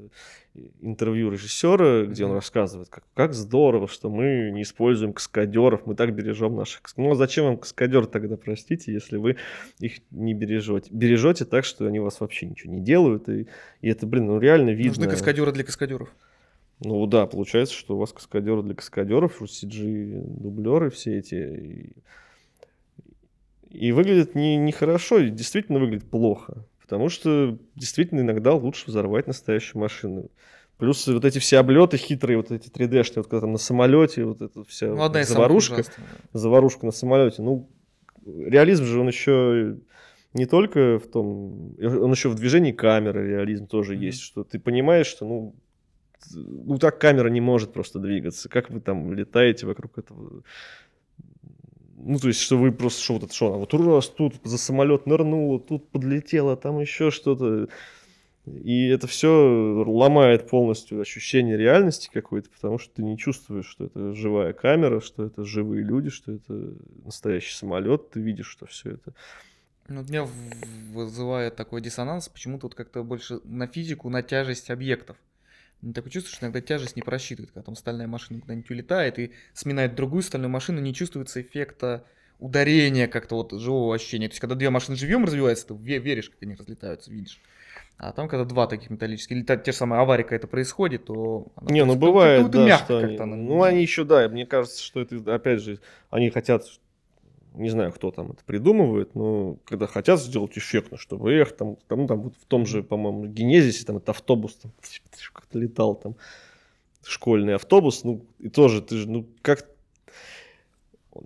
интервью режиссера, где mm-hmm. он рассказывает, как, как здорово, что мы не используем каскадеров, мы так бережем наших Ну а зачем вам каскадер тогда, простите, если вы их не бережете? Бережете так, что они вас вообще ничего не делают. И, и это, блин, ну реально видно. Нужны каскадеры для каскадеров. Ну да, получается, что у вас каскадеры для каскадеров, CG-дублеры все эти. И и выглядит не, нехорошо, и действительно выглядит плохо. Потому что действительно иногда лучше взорвать настоящую машину. Плюс вот эти все облеты хитрые, вот эти 3D-шные, вот когда там на самолете, вот эта вся ну, вот заварушка, заварушка на самолете. Ну, реализм же он еще не только в том, он еще в движении камеры реализм тоже mm-hmm. есть, что ты понимаешь, что ну, ну так камера не может просто двигаться, как вы там летаете вокруг этого ну, то есть, что вы просто, что вот это, что, вот раз тут за самолет нырнуло, тут подлетело, там еще что-то. И это все ломает полностью ощущение реальности какой-то, потому что ты не чувствуешь, что это живая камера, что это живые люди, что это настоящий самолет, ты видишь, что все это. Ну, меня вызывает такой диссонанс, почему-то вот как-то больше на физику, на тяжесть объектов. Такое чувство, что иногда тяжесть не просчитывает, когда там стальная машина куда-нибудь улетает и сминает другую стальную машину, не чувствуется эффекта ударения как-то вот живого ощущения. То есть, когда две машины живьем развиваются, ты веришь, как они разлетаются, видишь. А там, когда два таких металлических, или та, те же самые аварии какая-то происходит, то... Не, ну бывает, да, что они, ну они еще, да, мне кажется, что это, опять же, они хотят, не знаю, кто там это придумывает, но когда хотят сделать эффектно, чтобы эх, там, там, там вот в том же, по-моему, Генезисе, там это автобус там, как-то летал, там, школьный автобус, ну, и тоже, ты же, ну, как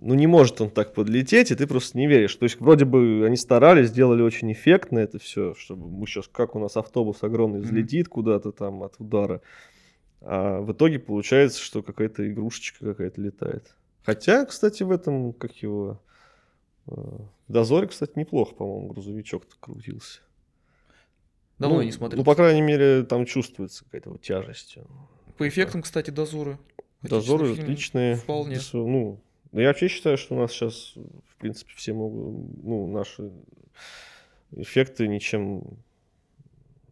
ну, не может он так подлететь, и ты просто не веришь. То есть, вроде бы они старались, сделали очень эффектно это все, чтобы мы сейчас, как у нас автобус огромный взлетит mm-hmm. куда-то там от удара. А в итоге получается, что какая-то игрушечка какая-то летает. Хотя, кстати, в этом, как его, в Дозоре, кстати, неплохо, по-моему, грузовичок-то крутился. Давно ну, не смотрел. Ну, по крайней мере, там чувствуется какая-то вот тяжесть. По эффектам, кстати, дозоры. Дозоры отличные. Вполне. Ну, я вообще считаю, что у нас сейчас, в принципе, все могут, ну, наши эффекты ничем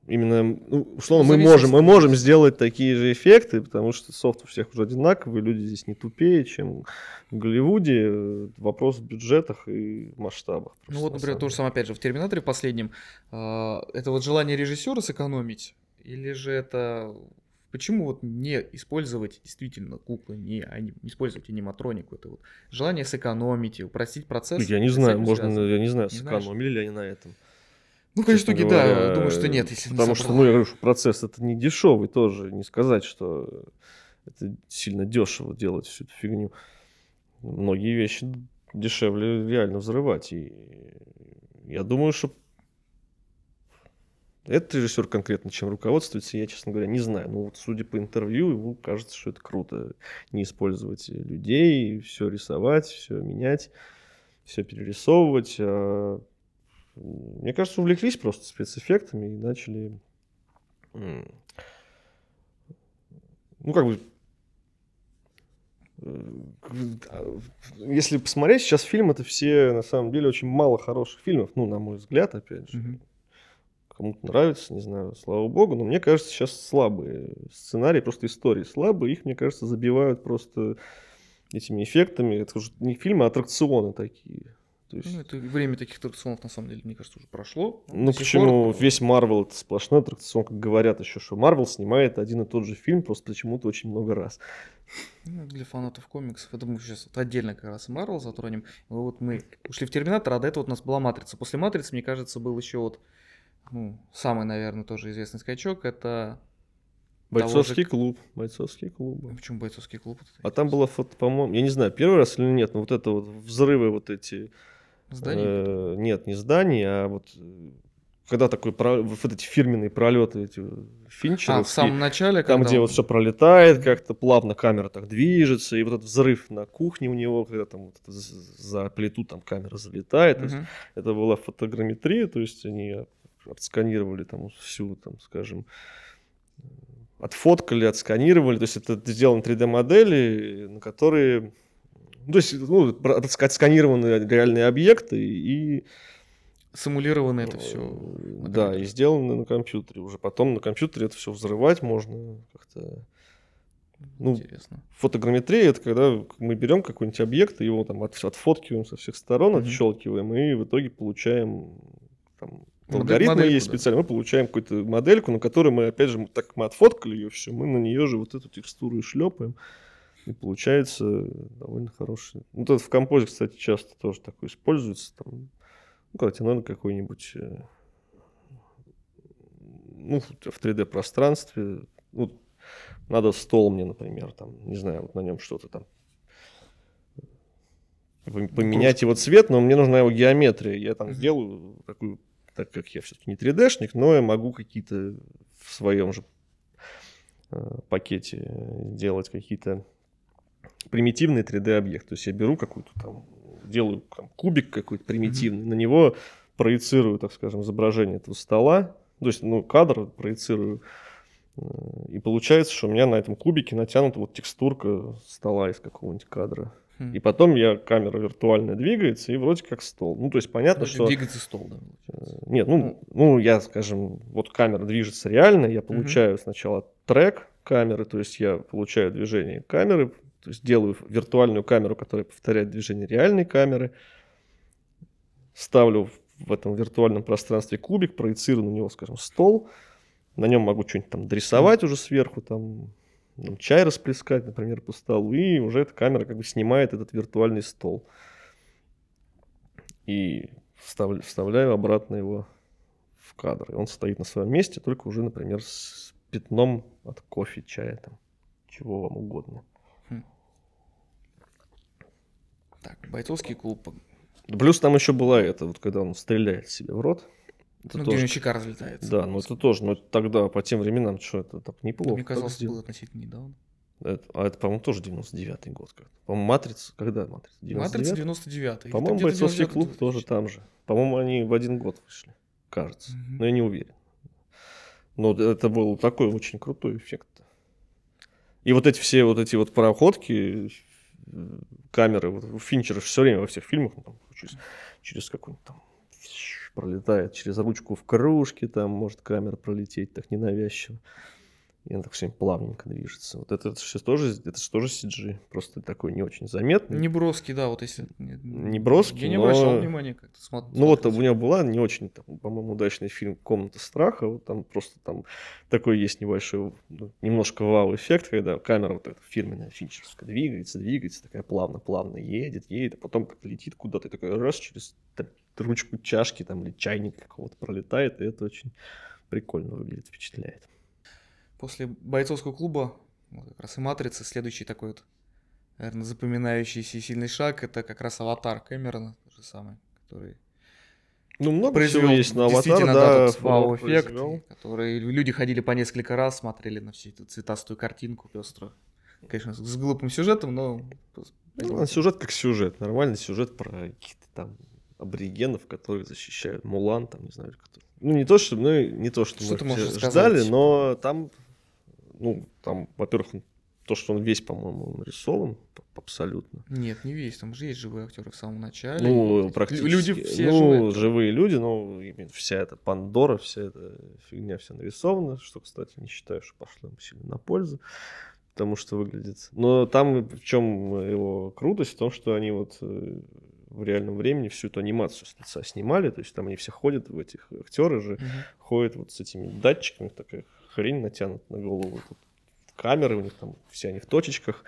именно, ну, условно, мы можем, мы можем сделать такие же эффекты, потому что софт у всех уже одинаковый, люди здесь не тупее, чем в Голливуде. Вопрос в бюджетах и масштабах. Ну вот, например, то же самое, опять же, в «Терминаторе» последнем, а, это вот желание режиссера сэкономить, или же это Почему вот не использовать действительно куклы, не, а не использовать аниматронику? Это вот желание сэкономить, упростить процесс. Я не знаю, можно, я не знаю, сэкономили ли они на этом. Ну, конечно, итоге, да, думаю, что нет. Если потому что, ну, я говорю, что процесс это не дешевый тоже. Не сказать, что это сильно дешево делать всю эту фигню. Многие вещи дешевле реально взрывать. И я думаю, что этот режиссер конкретно чем руководствуется, я, честно говоря, не знаю. Но вот судя по интервью, ему кажется, что это круто. Не использовать людей, все рисовать, все менять, все перерисовывать. Мне кажется, увлеклись просто спецэффектами и начали, ну, как бы, э, если посмотреть сейчас фильм, это все на самом деле очень мало хороших фильмов, ну, на мой взгляд, опять же. Кому-то нравится, не знаю, слава богу, но мне кажется, сейчас слабые сценарии, просто истории слабые, их, мне кажется, забивают просто этими эффектами. Это уже не фильмы, а аттракционы такие. То есть, Ну, это время таких аттракционов, на самом деле, мне кажется, уже прошло. ну почему пор- весь Марвел это сплошной аттракцион, как говорят еще, что Марвел снимает один и тот же фильм просто почему-то очень много раз. Ну, для фанатов комиксов, это мы сейчас вот отдельно как раз Марвел затронем. Вот мы ушли в Терминатор, а до этого вот у нас была Матрица. После Матрицы, мне кажется, был еще вот ну, самый, наверное, тоже известный скачок. Это Бойцовский же- клуб, бойцовский клуб. был. почему бойцовский клуб? А там было фото, по-моему, я не знаю, первый раз или нет, но вот это вот взрывы вот эти. Здание. э, нет, не здания, а вот э, когда такой вот эти фирменные пролеты эти Финчера. а, в самом начале, Там, когда где он- вот все пролетает, как-то плавно камера так движется, и вот этот взрыв на кухне у него, когда там вот за плиту там камера залетает. то есть это была фотограмметрия, то есть они отсканировали там всю, там, скажем, э, отфоткали, отсканировали, то есть это сделаны 3D-модели, на которые, то есть, ну, про- отска- отсканированы реальные объекты и Симулировано это все. Э, Да, и сделаны на компьютере. Уже потом на компьютере это все взрывать можно как-то. ну, Интересно. Фотограмметрия это когда мы берем какой-нибудь объект, и его там от, отфоткиваем со всех сторон, Мгм. отщелкиваем, и в итоге получаем там, Модель- алгоритмы модельку, есть да. специально. Мы получаем какую-то модельку, на которой мы, опять же, так мы отфоткали ее все, мы на нее же вот эту текстуру и шлепаем. И получается довольно хороший. Ну, тут в композе, кстати, часто тоже такое используется. Там, ну, когда тебе надо какой-нибудь э, ну, в 3D-пространстве. Ну, надо стол мне, например, там, не знаю, вот на нем что-то там пом- поменять его цвет, но мне нужна его геометрия. Я там сделаю такую, так как я все-таки не 3D-шник, но я могу какие-то в своем же э, пакете э, делать какие-то примитивные 3D-объекты. То есть я беру какую-то там, делаю там, кубик какой-то примитивный, на него проецирую, так скажем, изображение этого стола, то есть, ну, кадр проецирую, э, и получается, что у меня на этом кубике натянута вот текстурка стола из какого-нибудь кадра. Хм. И потом я, камера виртуальная двигается, и вроде как стол. Ну, то есть понятно, что... Двигается стол, да. Э, Нет, ну, ну, я, скажем, вот камера движется реально, я получаю сначала трек камеры, то есть я получаю движение камеры, то есть делаю виртуальную камеру, которая повторяет движение реальной камеры, ставлю в этом виртуальном пространстве кубик, проецирую на него, скажем, стол, на нем могу что-нибудь там дорисовать уже сверху, там, ну, чай расплескать, например, по столу, и уже эта камера как бы снимает этот виртуальный стол. И вставля- вставляю обратно его в кадр. И он стоит на своем месте, только уже, например, с пятном от кофе, чая, там, чего вам угодно. Так, бойцовский клуб. Плюс там еще была это, вот когда он стреляет себе в рот. Это ну, где у тоже- щека разлетается. Да, но это тоже, но это тогда, по тем временам, что это так Ну, неплохо. Мне так казалось, было относительно недавно. Это- а это, по-моему, тоже 99-й год. По-моему, Матрица, когда Матрица? Матрица 99-й? 99 По-моему, бойцовский клуб тоже там же. По-моему, они в один год вышли, кажется. Мгм. Но я не уверен. Но это был такой очень крутой эффект. И вот эти все вот эти вот проходки, камеры, вот у Финчера все время во всех фильмах, ну, там, через, через какой-нибудь там пролетает через ручку в кружке, там может камера пролететь так ненавязчиво. И она так все плавненько движется. Вот это, все тоже, это же тоже CG, просто такой не очень заметный. Не броский, да, вот если... Не броский, Я не но- обращал внимания, как ты смотришь. Ну вот у него была не очень, там, по-моему, удачный фильм «Комната страха». Вот там просто там такой есть небольшой, ну, немножко вау-эффект, когда камера вот эта фирменная финчерская двигается, двигается, такая плавно-плавно едет, едет, а потом как летит куда-то, и такой раз через ручку чашки там или чайник какого-то пролетает, и это очень прикольно выглядит, впечатляет. После бойцовского клуба, вот как раз и матрицы, следующий такой вот, наверное, запоминающийся и сильный шаг, это как раз аватар Кэмерона, тот же самый, который Ну, много произвел всего есть на аватар, да, вау-эффект, который люди ходили по несколько раз, смотрели на всю эту цветастую картинку пеструю. Конечно, с- глупым сюжетом, но... Ну, а сюжет как сюжет, нормальный сюжет про каких-то там аборигенов, которые защищают Мулан, там, не знаю, кто. Ну, не то, что, ну, не то, что, Что мы все ждали, сказать? но там, ну, там, во-первых, то, что он весь, по-моему, нарисован абсолютно. Нет, не весь, там же есть живые актеры в самом начале. Ну, практически. Люди все ну, живые. живые люди, но именно вся эта Пандора, вся эта фигня вся нарисована, что, кстати, не считаю, что пошло ему сильно на пользу, потому что выглядит... Но там в чем его крутость, в том, что они вот э, в реальном времени всю эту анимацию с лица снимали, то есть там они все ходят в этих актеры же, Мгм. ходят вот с этими датчиками, такая хрень натянута на голову, тут камеры у них там, все они в точечках,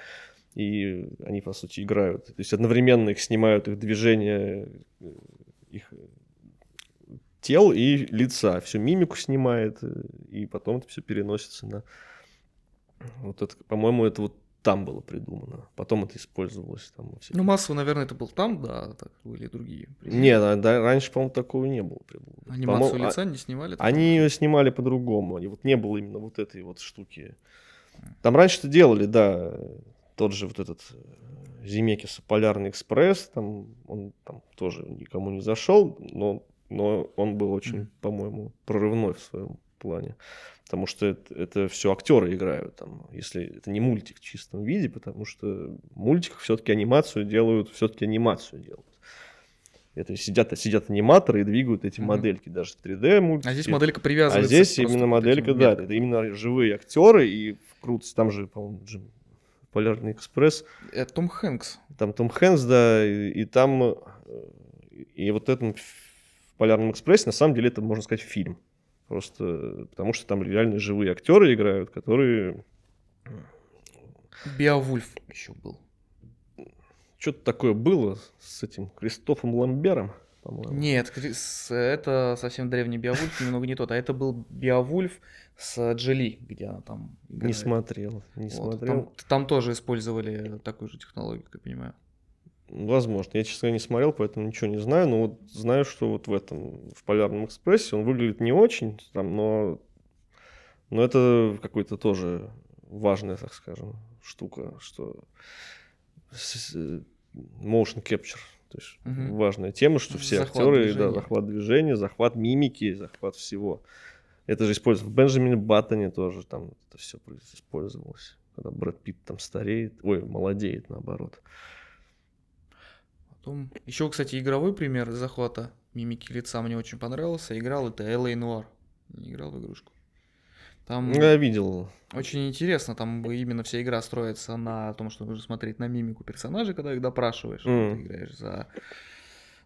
и они, по сути, играют. То есть одновременно их снимают, их движения, э, их э, тел и лица. Всю мимику снимает, э, и потом это все переносится на... Вот это, по-моему, это вот там было придумано. Потом это использовалось там. во Ну, массово, наверное, это был там, да, так были другие. Нет, а, да, раньше, по-моему, такого не было придумано. Анимацию По-моему, а- лица не снимали? Они ее снимали по-другому. И вот не было именно вот этой вот штуки. Там раньше-то делали, да, тот же вот этот э, Зимекис Полярный экспресс, там он там тоже никому не зашел, но, но он был очень, Мгм. по-моему, прорывной в своем плане. Потому что это, все актеры играют там, если это не мультик в чистом виде, потому что в мультиках все-таки анимацию делают, все-таки анимацию делают. Это сидят, сидят аниматоры и двигают эти Мгм. модельки, даже 3D мультики. А здесь моделька А привязывается. здесь именно моделька, да, это именно живые актеры и круто, там же, по-моему, Джим- Полярный экспресс, Это Том Хэнкс. там Том Хэнкс, да, и, и там, э, и вот этом в Полярном экспрессе, на самом деле, это, можно сказать, фильм. Просто потому что там реально живые актеры играют, которые Биовульф еще был. что-то такое было с этим Кристофом Ламбером, по-моему. Нет, Крис, это совсем древний Биовульф, немного не тот. А это был Биовульф с Джоли, где она там Не играет. смотрел, не Вот, смотрел. Там, там тоже использовали такую же технологию, как я понимаю. Возможно. Я, честно говоря, не смотрел, поэтому ничего не знаю. Но вот знаю, что вот в этом, в Полярном экспрессе он выглядит не очень, там, но, но это какой-то тоже важная, так скажем, штука, что э, motion capture. То есть Мгм. важная тема, что все Захват актеры, да, движения. захват движения, захват мимики, захват всего. Это же используется в Бенджамине Баттоне тоже, там это все использовалось. Когда Брэд Питт там стареет, ой, молодеет наоборот. Потом... Еще, кстати, игровой пример захвата мимики лица мне очень понравился. Играл это L.A. Noir. Не играл в игрушку. Там Ну, Я видел. очень интересно, там именно вся игра строится на том, что нужно смотреть на мимику персонажей, когда их допрашиваешь. Мгм. Ты играешь за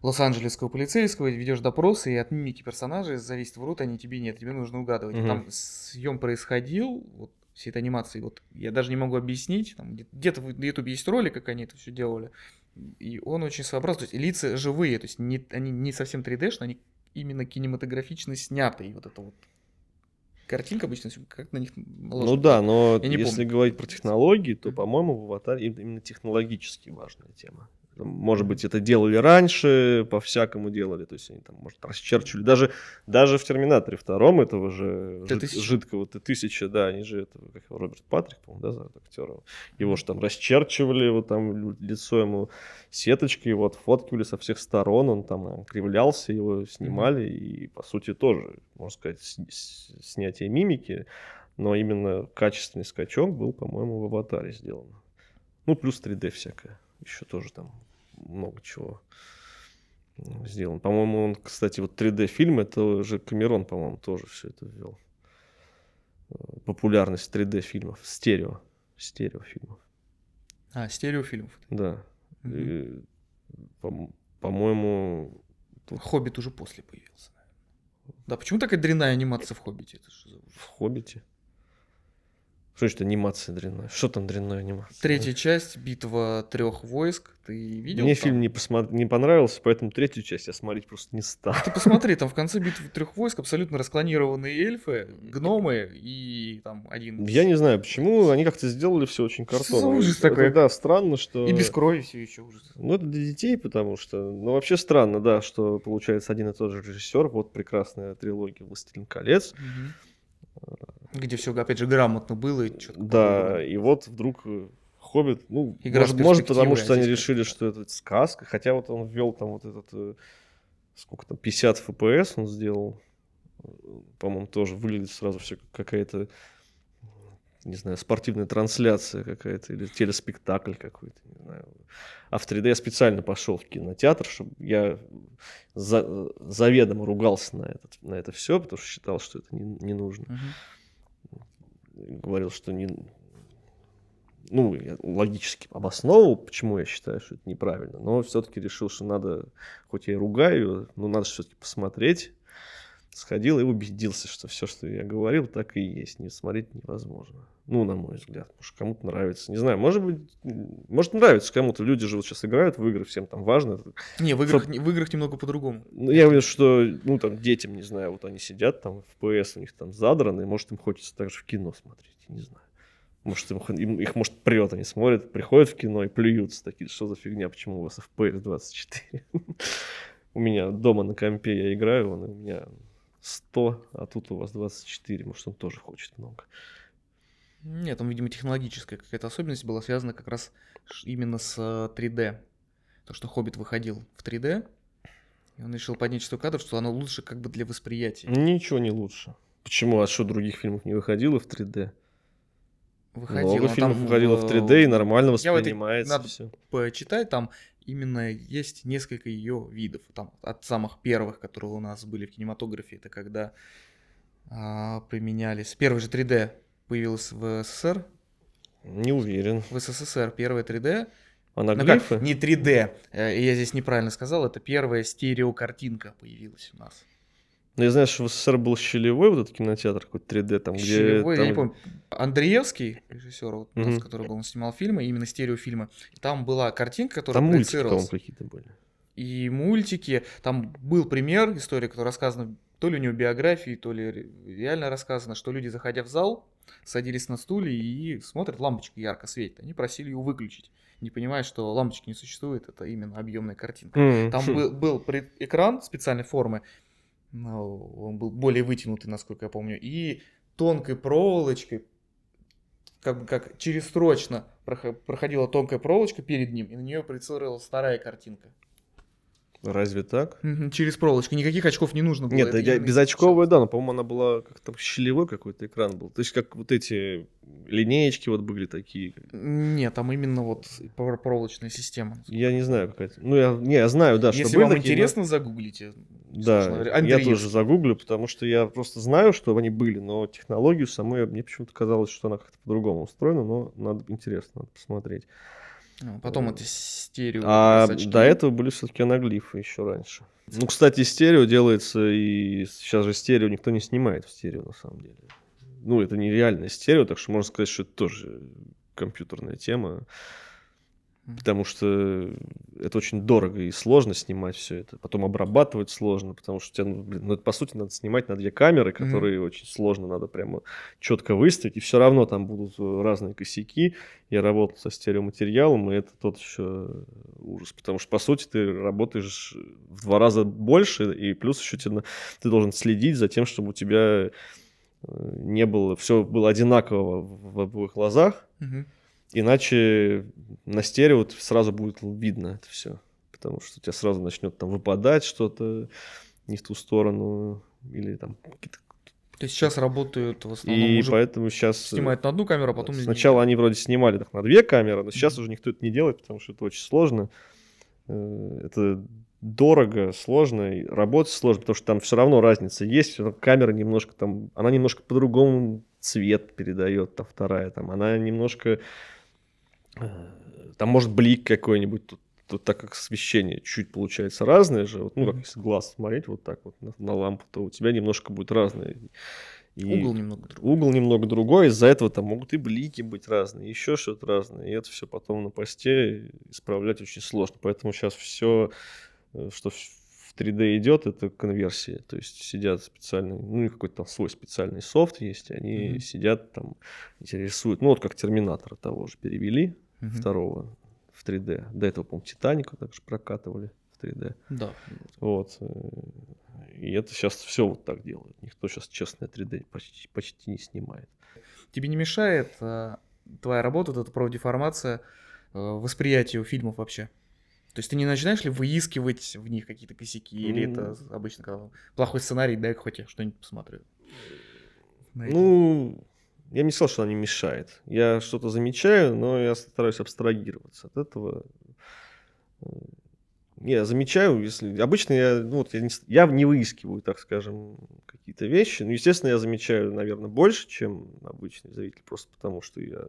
Лос-Анджелесского полицейского, ведешь допросы, и от мимики персонажей зависит, врут они тебе нет, тебе нужно угадывать. И Мгм. там съем происходил, вот всей этой анимации, вот я даже не могу объяснить, там где- где-то в Ютубе есть ролик, как они это все делали, и он очень своеобразный, то есть лица живые, то есть не, они не совсем 3D-шные, они именно кинематографично сняты, и вот это вот картинка обычно как на них наложена. Ну да, но Я если помню. говорить про технологии, то, по-моему, в аватаре им- именно технологически важная тема. Там, Может быть, это делали раньше, по-всякому делали, то есть они там, может, расчерчивали. Даже, даже в Терминаторе втором этого же жид- Т-1000. жидкого Т-1000, да, они же, это, как его, Роберт Патрик, по-моему, да, зовут актера. Его же там расчерчивали, вот там лицо ему сеточкой, его отфоткивали со всех сторон, он там кривлялся, его снимали, и, по сути, тоже, можно сказать, снятие мимики, но именно качественный скачок был, по-моему, в аватаре сделан. Ну, плюс 3D всякое. Еще тоже там много чего м, сделано. По-моему, он, кстати, вот 3D-фильм, это уже Камерон, по-моему, тоже все это ввел. Э, Популярность 3D-фильмов, стерео, стереофильмов, А, стереофильмов. да. Мгм. И, по- по-моему, тут Хоббит уже после появился. Да, почему такая дрянная анимация в Хоббите? Это ужас? в «Хоббите». Что это анимация дрянная? Что там дрянная анимация? Третья часть, битва трех войск. Ты видел? Мне там? фильм не, посмо- не понравился, поэтому третью часть я смотреть просто не стал. Ты посмотри, там в конце битвы трех войск абсолютно расклонированные эльфы, гномы и там один. Я не знаю, почему они как-то сделали все очень картонно. ужас Это, такой? Да, странно, что... И без крови все еще ужас. Ну, это для детей, потому что... Ну, вообще странно, да, что получается один и тот же режиссер. Вот прекрасная трилогия «Властелин колец». Где все, опять же, грамотно было. И Да, было. и вот вдруг э, «Хоббит», ну, Игра может, может, потому что а они решили, что это сказка, хотя вот он ввел там вот этот, э, сколько там, 50 FPS он сделал, Э, по-моему, тоже выглядит сразу все как какая-то не знаю, спортивная трансляция какая-то или телеспектакль какой-то, не знаю. А в 3D я специально пошел в кинотеатр, чтобы я за, заведомо ругался на, этот, на это все, потому что считал, что это не, не нужно. Мгм. Говорил, что не... Ну, я логически обосновывал, почему я считаю, что это неправильно, но все-таки решил, что надо, хоть я и ругаю, но надо все-таки посмотреть. Сходил и убедился, что все, что я говорил, так и есть. Не смотреть невозможно. Ну, на мой взгляд. Может, кому-то нравится. Не знаю, может быть, может нравится кому-то. Люди же вот сейчас играют в игры, всем там важно. Не, в играх, в играх немного по-другому. Ну, я говорю, что, ну, там, детям, не знаю, вот они сидят, там, FPS у них там задраны, может, им хочется также в кино смотреть, не знаю. Может, им, им- их, может, прет, они смотрят, приходят в кино и плюются такие, что за фигня, почему у вас FPS 24? У меня дома на компе я играю, он, у меня 100, а тут у вас 24, может, он тоже хочет много. Нет, там, видимо, технологическая какая-то особенность была связана как раз именно с э, 3D. То, что Хоббит выходил в 3D, и он решил поднять частоту кадров, что оно лучше как бы для восприятия. Ничего не лучше. Почему? А что, других фильмов не выходило в 3D? Выходил, Много но фильмов там, выходило в э, 3D и нормально я в этой- воспринимается надо все. почитать, там именно есть несколько ее видов. Там от самых первых, которые у нас были в кинематографе, это когда а, применялись. Первый же 3D появился в СССР. Не уверен. В СССР первый 3D. Ну как, не 3D. э, Я здесь неправильно сказал. Это первая стереокартинка появилась у нас. Ну, я знаю, что в СССР был щелевой вот этот кинотеатр, какой-то 3D, там, где... Щелевой, я там- не помню. Андреевский, режиссер, вот, Мгм. который был, он снимал фильмы, именно стереофильмы. И там была картинка, которая Там проецировалась. по-моему, какие-то были. и мультики. Там был пример, история, которая рассказана то ли у него биографии, то ли ре- реально рассказано, что люди, заходя в зал, садились на стуле и смотрят, лампочка ярко светит. Они просили ее выключить, не понимая, что лампочки не существует, это именно объемная картинка. М, Там был, был экран специальной формы, ну, он был более вытянутый, насколько я помню, и тонкой проволочкой, как бы как через строчно прохо- проходила тонкая проволочка перед ним, и на нее проецировалась вторая картинка. Разве так? Через проволочку. Никаких очков не нужно было. Нет, я, безочковая, да, но, по-моему, она была как-то щелевой какой-то экран был. То есть, как вот эти линеечки вот были такие. Нет, там именно вот проволочная система. Я не знаю, какая-то. Ну, я, не, я знаю, да, что Если были вам такие, но- интересно, загуглите. Да, я тоже загуглю, потому что я просто знаю, что они были, но технологию самой мне почему-то казалось, что она как-то по-другому устроена, но надо интересно, надо посмотреть. Ну, Потом это стерео. А до этого были все-таки анаглифы еще раньше. Ну, кстати, стерео делается, и сейчас же стерео никто не снимает в стерео, на самом деле. Ну, это нереальное стерео, так что можно сказать, что это тоже компьютерная тема. Потому что это очень дорого и сложно снимать все это. Потом обрабатывать сложно, потому что тебе, ну, блин, ну, это, по сути, надо снимать на две камеры, которые очень сложно, надо прямо четко выставить. И все равно там будут э, разные косяки. Я работал со стереоматериалом, и это тот еще ужас. Потому что, по сути, ты работаешь в два раза больше, и плюс еще тебе, ты должен следить за тем, чтобы у тебя э, не было, все было одинаково в обоих глазах, Мгм. Иначе на стерео т- сразу будет видно это все. Потому что у тебя сразу начнет там выпадать что-то не в ту сторону. Или там какие-то... То есть сейчас работают в основном И уже поэтому сейчас... снимают на одну камеру, а потом Сначала они вроде снимали так на две камеры, но сейчас уже никто это не делает, потому что это очень сложно. Э, Это дорого, сложно, работать сложно, потому что там все равно разница есть. Камера немножко там, она немножко по-другому цвет передает, та вторая там, она немножко, э, там может блик какой-нибудь, тут, тут так как освещение чуть получается разное же, вот, ну как если глаз смотреть вот так вот на, на лампу, то у тебя немножко будет разное. И- угол немного другой. угол немного другой, из-за этого там могут и блики быть разные, еще что-то разное, и это все потом на посте исправлять очень сложно, поэтому сейчас все, что в в 3D идет, это конверсия, то есть сидят специальный, ну и какой-то там свой специальный софт есть, они Мгм. сидят там, рисуют, ну вот как Терминатора того же перевели, Мгм. второго в 3D, до этого, по-моему, Титаника также прокатывали в 3D. Да. Вот. э, И это сейчас все вот так делают. Никто сейчас честное 3D почти, почти не снимает. Тебе не мешает э, твоя работа, вот эта профдеформация, э, восприятию фильмов вообще? То есть ты не начинаешь ли выискивать в них какие-то косяки? Или М. это обычно когда плохой сценарий, дай хоть я что-нибудь посмотрю? Ну, Я не сказал, что она не мешает. Я что-то замечаю, но я стараюсь абстрагироваться от этого. Я замечаю, если обычно я, ну, вот я, не, я не выискиваю, так скажем, какие-то вещи. Ну, естественно, я замечаю, наверное, больше, чем обычный зритель, просто потому что я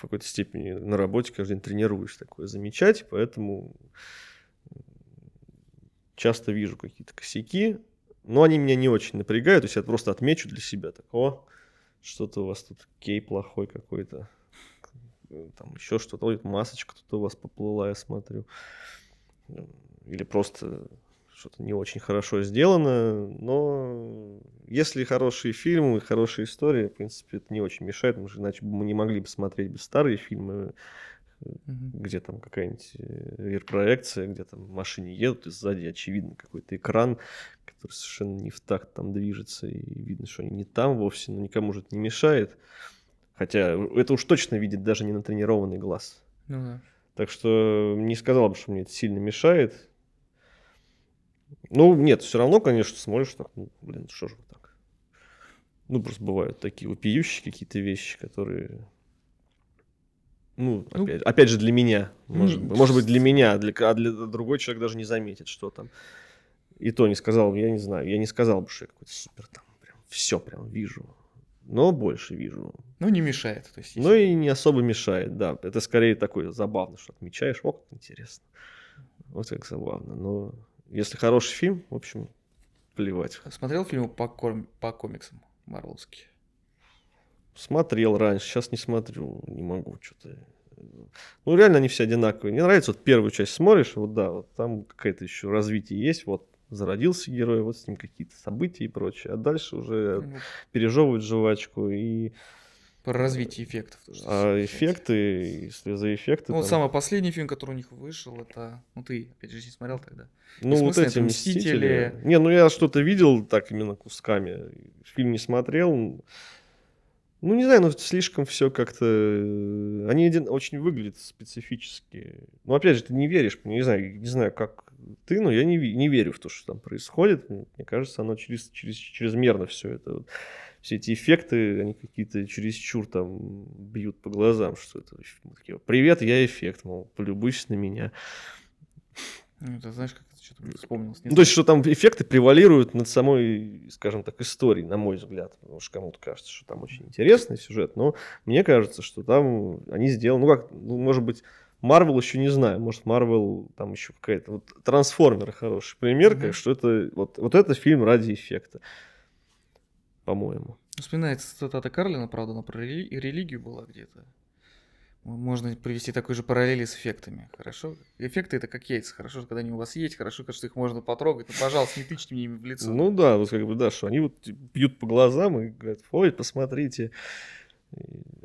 в какой-то степени на работе каждый день тренируюсь такое замечать, поэтому часто вижу какие-то косяки, но они меня не очень напрягают, то есть я просто отмечу для себя, так, о, что-то у вас тут кей плохой какой-то, там еще что-то, ой, масочка тут у вас поплыла, я смотрю, или просто что-то не очень хорошо сделано, но если хорошие фильмы, хорошие истории, в принципе, это не очень мешает, потому что иначе мы не могли бы смотреть бы старые фильмы, Mm-hmm. где там какая-нибудь э, проекция, где там в машине едут, и сзади очевидно какой-то экран, который совершенно не в такт там движется, и видно, что они не там вовсе, но никому же это не мешает. Хотя это уж точно видит даже не натренированный глаз. Ну да. Так что не сказал бы, что мне это сильно мешает. Ну, нет, все равно, конечно, смотришь так, ну, блин, что же так. Ну, просто бывают такие вопиющие какие-то вещи, которые ну, ну, опять, опять же, для меня. Может, ну, может быть, для меня, для, а для другой человек даже не заметит, что там. И то не сказал, я не знаю, я не сказал бы, что я какой-то супер там, прям все прям вижу. Но больше вижу. Ну, не мешает. То есть, Ну, и не особо мешает, да. Это скорее такое забавно, что отмечаешь, о, как интересно. Вот как забавно. Но если хороший фильм, в общем, плевать. Смотрел фильмы по, ком- по комиксам марвелские? Смотрел раньше, сейчас не смотрю, не могу что-то. Ну, реально они все одинаковые. Мне нравится, вот первую часть смотришь, вот да, вот там какое-то еще развитие есть, вот зародился герой, вот с ним какие-то события и прочее. А дальше уже ну, пережевывают жвачку и... Про развитие эффектов. Тоже а эффекты, если за эффекты... Ну, там... самый последний фильм, который у них вышел, это... Ну, ты, опять же, не смотрел тогда. Ну, вот эти «Мстители». «Мстители». Не, ну я что-то видел так именно кусками. Фильм не смотрел. Ну, не знаю, но слишком все как-то... Э, они один, очень выглядят специфически. Но опять же, ты не веришь, не знаю, не знаю, как ты, но я не, не верю в то, что там происходит. Мне кажется, оно через, через, чрезмерно все это. Вот. Все эти эффекты, они какие-то чересчур там бьют по глазам, что это такие, привет, я эффект, мол, полюбуйся на меня. Ну, ты знаешь, как это что-то вспомнил. Ну, то есть, что там эффекты превалируют над самой, скажем так, историей, на мой взгляд. Потому что кому-то кажется, что там очень интересный сюжет, но мне кажется, что там они сделаны, ну как, ну, может быть, Марвел еще не знаю, может Марвел там еще какая-то, вот Трансформеры хороший пример, mm-hmm. как, что это, вот, вот это фильм ради эффекта, по-моему. Вспоминается цитата Карлина, правда, она про рели- религию была где-то. Можно привести такой же параллели с эффектами. Хорошо? Эффекты это как яйца. Хорошо, когда они у вас есть, хорошо, что их можно потрогать. Ну, пожалуйста, не тычьте мне ими в лицо. Ну да, вот как бы, да, что они вот бьют по глазам и говорят, ой, посмотрите.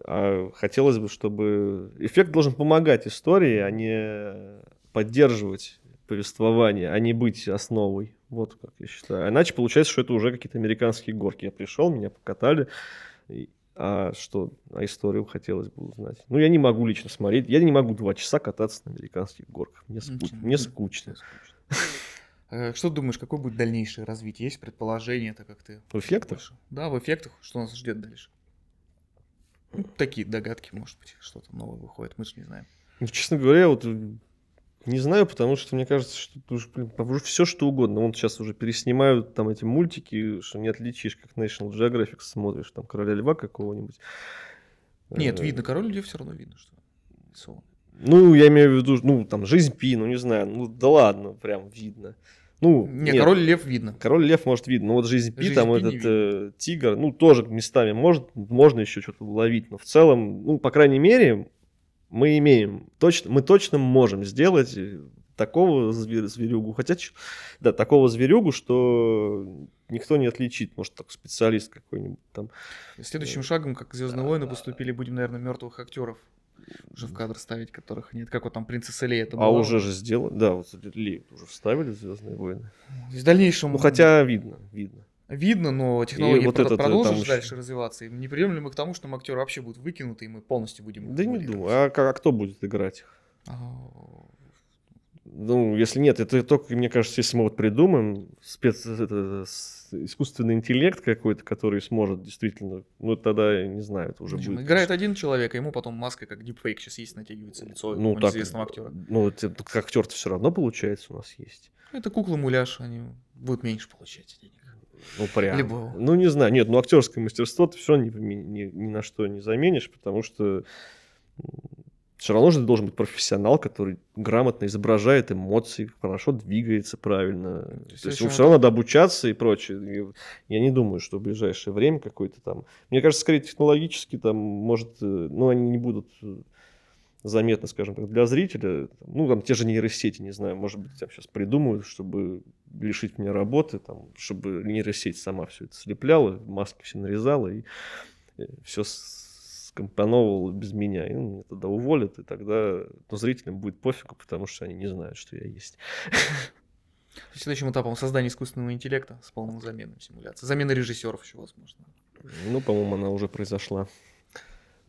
А хотелось бы, чтобы эффект должен помогать истории, а не поддерживать повествование, а не быть основой. Вот как я считаю. Иначе получается, что это уже какие-то американские горки. Я пришел, меня покатали, а что, а историю хотелось бы узнать. Ну, я не могу лично смотреть. Я не могу два часа кататься на американских горках. Мне, скуч... Мне скучно. Э, что думаешь, какое будет дальнейшее развитие? Есть предположение, это как ты... В эффектах? Да, в эффектах. Что нас ждет дальше? Ну, такие догадки, может быть, что-то новое выходит, мы же не знаем. Ну, честно говоря, вот не знаю, потому что мне кажется, что уже, блин, уже все что угодно. Вон сейчас уже переснимают там эти мультики, что не отличишь, как National Geographic смотришь, там Короля Льва какого-нибудь. Нет, э, видно, Король Лев все равно видно, что рисован. Ну, я имею в виду, ну, там, жизнь Пи, ну, не знаю, ну, да ладно, прям видно. Ну, не, нет, Король Лев видно. Король Лев может видно, но вот жизнь Пи, жизнь там Пи этот э, тигр, ну, тоже местами может, можно еще что-то уловить, но в целом, ну, по крайней мере, мы имеем, точно, мы точно можем сделать такого звер, зверюгу, хотя, да, такого зверюгу, что никто не отличит, может, так специалист какой-нибудь там. Следующим шагом, как Звездные войны поступили, будем, наверное, мертвых актеров уже в кадр ставить, которых нет. Как вот там принцесса Лея это А уже же сделали, да, вот Лею уже вставили Звездные войны. В дальнейшем... Ну, хотя видно, видно. Видно, но технологии вот этот, продолжат там... дальше развиваться. И не придем ли мы к тому, что актеры вообще будут выкинуты, и мы полностью будем Да не думаю. А, а кто будет играть их? А, Ну, если нет, это только, мне кажется, если мы вот придумаем спец, это, искусственный интеллект какой-то, который сможет действительно, ну, тогда, я не знаю, это уже Причем будет... Играет один человек, а ему потом маска, как дипфейк сейчас есть, натягивается лицо ну, так, известного актера. Ну, это, как актер-то все равно получается у нас есть. Это кукла-муляж, они будут меньше получать денег. Ну, прям. Либо- Ну, не знаю. Нет, ну, актерское мастерство ты все ни, ни, ни на что не заменишь, потому что все равно же ты должен быть профессионал, который грамотно изображает эмоции, хорошо двигается правильно. То есть, ему все равно надо обучаться и прочее. Я не думаю, что в ближайшее время какой-то там... Мне кажется, скорее технологически там, может, э, ну, они не будут э, заметно, скажем так, для зрителя. Ну, там те же нейросети, не знаю, может быть, там сейчас придумают, чтобы лишить меня работы, там, чтобы нейросеть сама все это слепляла, маски все нарезала и все скомпоновывала без меня. И ну, меня тогда уволят, и тогда ну, зрителям будет пофигу, потому что они не знают, что я есть. Следующим этапом создания искусственного интеллекта с полным заменой симуляции. Замена режиссеров еще возможно. Ну, по-моему, она уже произошла.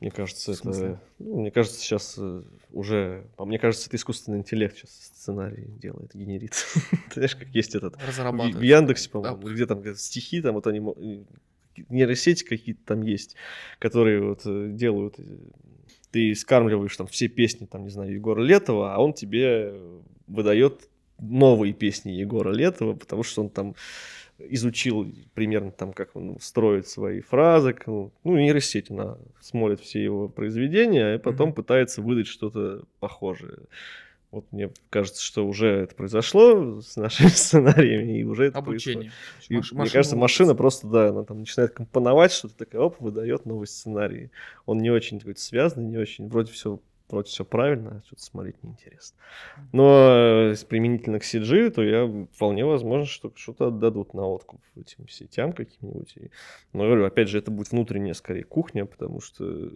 Мне кажется, это... ну, мне кажется, сейчас э, уже... а Мне кажется, это искусственный интеллект сейчас сценарий делает, генерит. Ты знаешь, как есть этот... В, Яндексе, Да. по-моему, где там стихи, там вот они... Нейросети какие-то там есть, которые вот э, делают... э, Ты скармливаешь там все песни, там, не знаю, Егора Летова, а он тебе выдает новые песни Егора Летова, потому что он там изучил примерно там, как он строит свои фразы. Ну, ну, нейросеть, она смотрит все его произведения, и потом Мгм. пытается выдать что-то похожее. Вот мне кажется, что уже это произошло с нашими сценариями, и уже это Обучение. происходит. И Маш- мне кажется, машина просто, да, она там начинает компоновать что-то, такая, оп, выдает новый сценарий. Он не очень какой-то связанный, не очень, вроде все вроде все правильно, а что-то смотреть неинтересно. Но э, применительно к CG, то я вполне возможно, что что-то отдадут на откуп этим сетям каким-нибудь. Но говорю, опять же, это будет внутренняя скорее кухня, потому что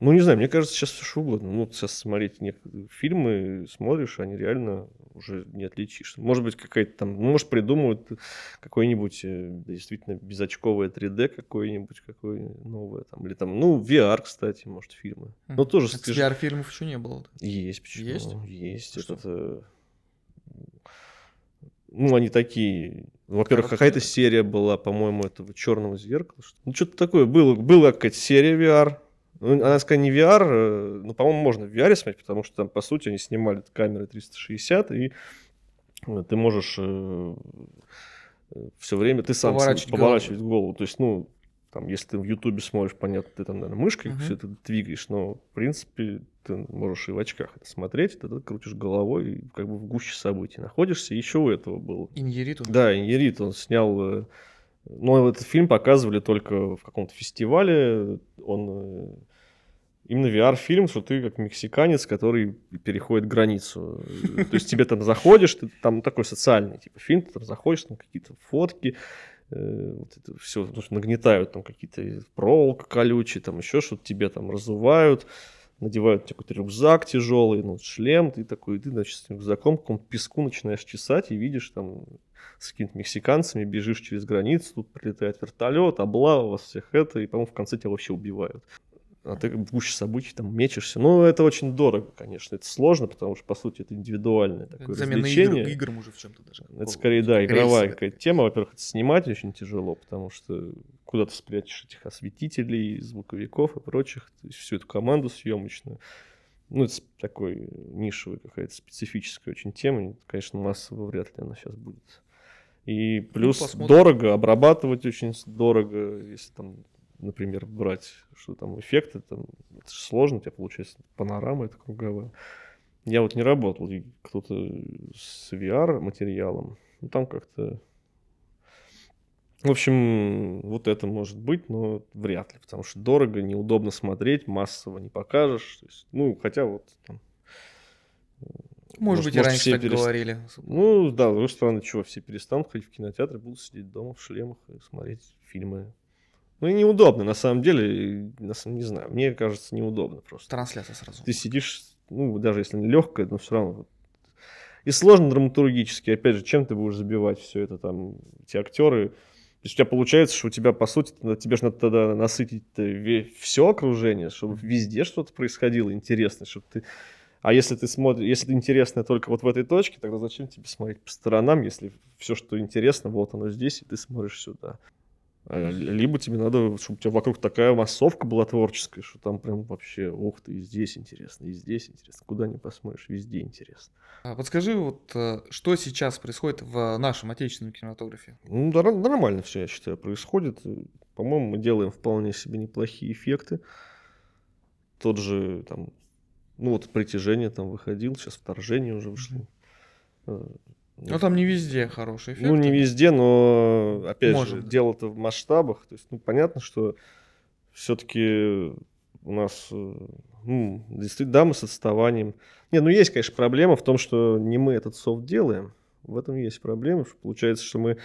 ну, не знаю, мне кажется, сейчас все что угодно. Ну, сейчас смотреть некоторые фильмы, смотришь, они реально уже не отличишь. Может быть, какая-то там, ну, может, придумают какой-нибудь э, действительно безочковое 3D какое-нибудь, какое новое там. Или там, ну, VR, кстати, может, фильмы. Но Мгм. тоже Так ты VR-фильмов еще не было. есть, почему? Есть? Есть. Что? Этот, э, ну, они такие. Во-первых, какая-то серия была, по-моему, этого черного зеркала. что- Ну, что-то такое было. Была какая-то серия VR. Ну, она, сказать, не VR, э, ну, по-моему, можно в VR смотреть, потому что там, по сути, они снимали камеры 360, и э, ты можешь все время, ты сам Поворачивать поворачивать голову. То есть, ну, там, если ты в Ютубе смотришь, понятно, ты там, наверное, мышкой Мгм. все это двигаешь, но, в принципе, ты можешь и в очках это смотреть, тогда крутишь головой и как бы в гуще событий находишься. Еще у этого был. Иньериту. Да, Иньерит, он снял... Но этот фильм показывали только в каком-то фестивале. Он э, именно VR-фильм, что ты как мексиканец, который переходит границу. То есть тебе там заходишь, ты там такой социальный типа фильм, ты там заходишь, там какие-то фотки, э, вот это все нагнетают там какие-то проволока колючие, там еще что-то тебе там разувают, надевают тебе какой-то рюкзак тяжелый, ну, шлем, ты такой, ты, значит, с рюкзаком какому-то песку начинаешь чесать и видишь там с какими-то мексиканцами, бежишь через границу, тут прилетает вертолет, облава вас всех это, и, по-моему, в конце тебя вообще убивают. А ты в гуще событий там мечешься. Ну, это очень дорого, конечно. Это сложно, потому что, по сути, это индивидуальное такое Замена игр, развлечение. играм уже в чем-то даже. Это скорее, да, Рельсы игровая какая-то. тема. Во-первых, это снимать очень тяжело, потому что куда ты спрячешь этих осветителей, звуковиков и прочих, то есть всю эту команду съемочную. Ну, это такой нишевая какая-то специфическая очень тема. Конечно, массово вряд ли она сейчас будет. И плюс посмотрим. дорого, обрабатывать очень дорого, если там, например, брать, что там эффекты, там, это же сложно, у тебя получается панорама это круговая. Я вот не работал, кто-то с VR материалом, ну там как-то... В общем, вот это может быть, но вряд ли, потому что дорого, неудобно смотреть, массово не покажешь. Есть, ну, хотя вот там... Может быть, и может, раньше все так перест- говорили. Ну, да, с другой стороны, чего, все перестанут ходить в кинотеатры, будут сидеть дома в шлемах и смотреть фильмы. Ну и неудобно, на самом деле, на самом- не знаю, мне кажется, неудобно просто. Трансляция сразу. Ты сидишь, ну, даже если легкая, но все равно. И сложно драматургически, опять же, чем ты будешь забивать все это там, эти актеры. То есть у тебя получается, что у тебя, по сути, тебе же надо тогда насытить все окружение, чтобы везде что-то происходило интересное, чтобы ты А если ты смотришь, если интересно только вот в этой точке, тогда зачем тебе смотреть по сторонам, если все, что интересно, вот оно здесь, и ты смотришь сюда. А, либо тебе надо, чтобы у тебя вокруг такая массовка была творческая, что там прям вообще, ух ты, и здесь интересно, и здесь интересно. Куда не посмотришь, везде интересно. А подскажи, вот э, что сейчас происходит в нашем отечественном кинематографе? Ну, да, нормально все, я считаю, происходит. По-моему, мы делаем вполне себе неплохие эффекты. Тот же там, ну вот притяжение там выходил, сейчас вторжение уже вышло. Ну, там не везде хороший эффект. Ну, не везде, но, опять Может. же, дело-то в масштабах. То есть, ну, понятно, что все-таки у нас, э, ну, действительно, да, мы с отставанием. Не, ну, есть, конечно, проблема в том, что не мы этот софт делаем. В этом есть проблема. Что получается, что мы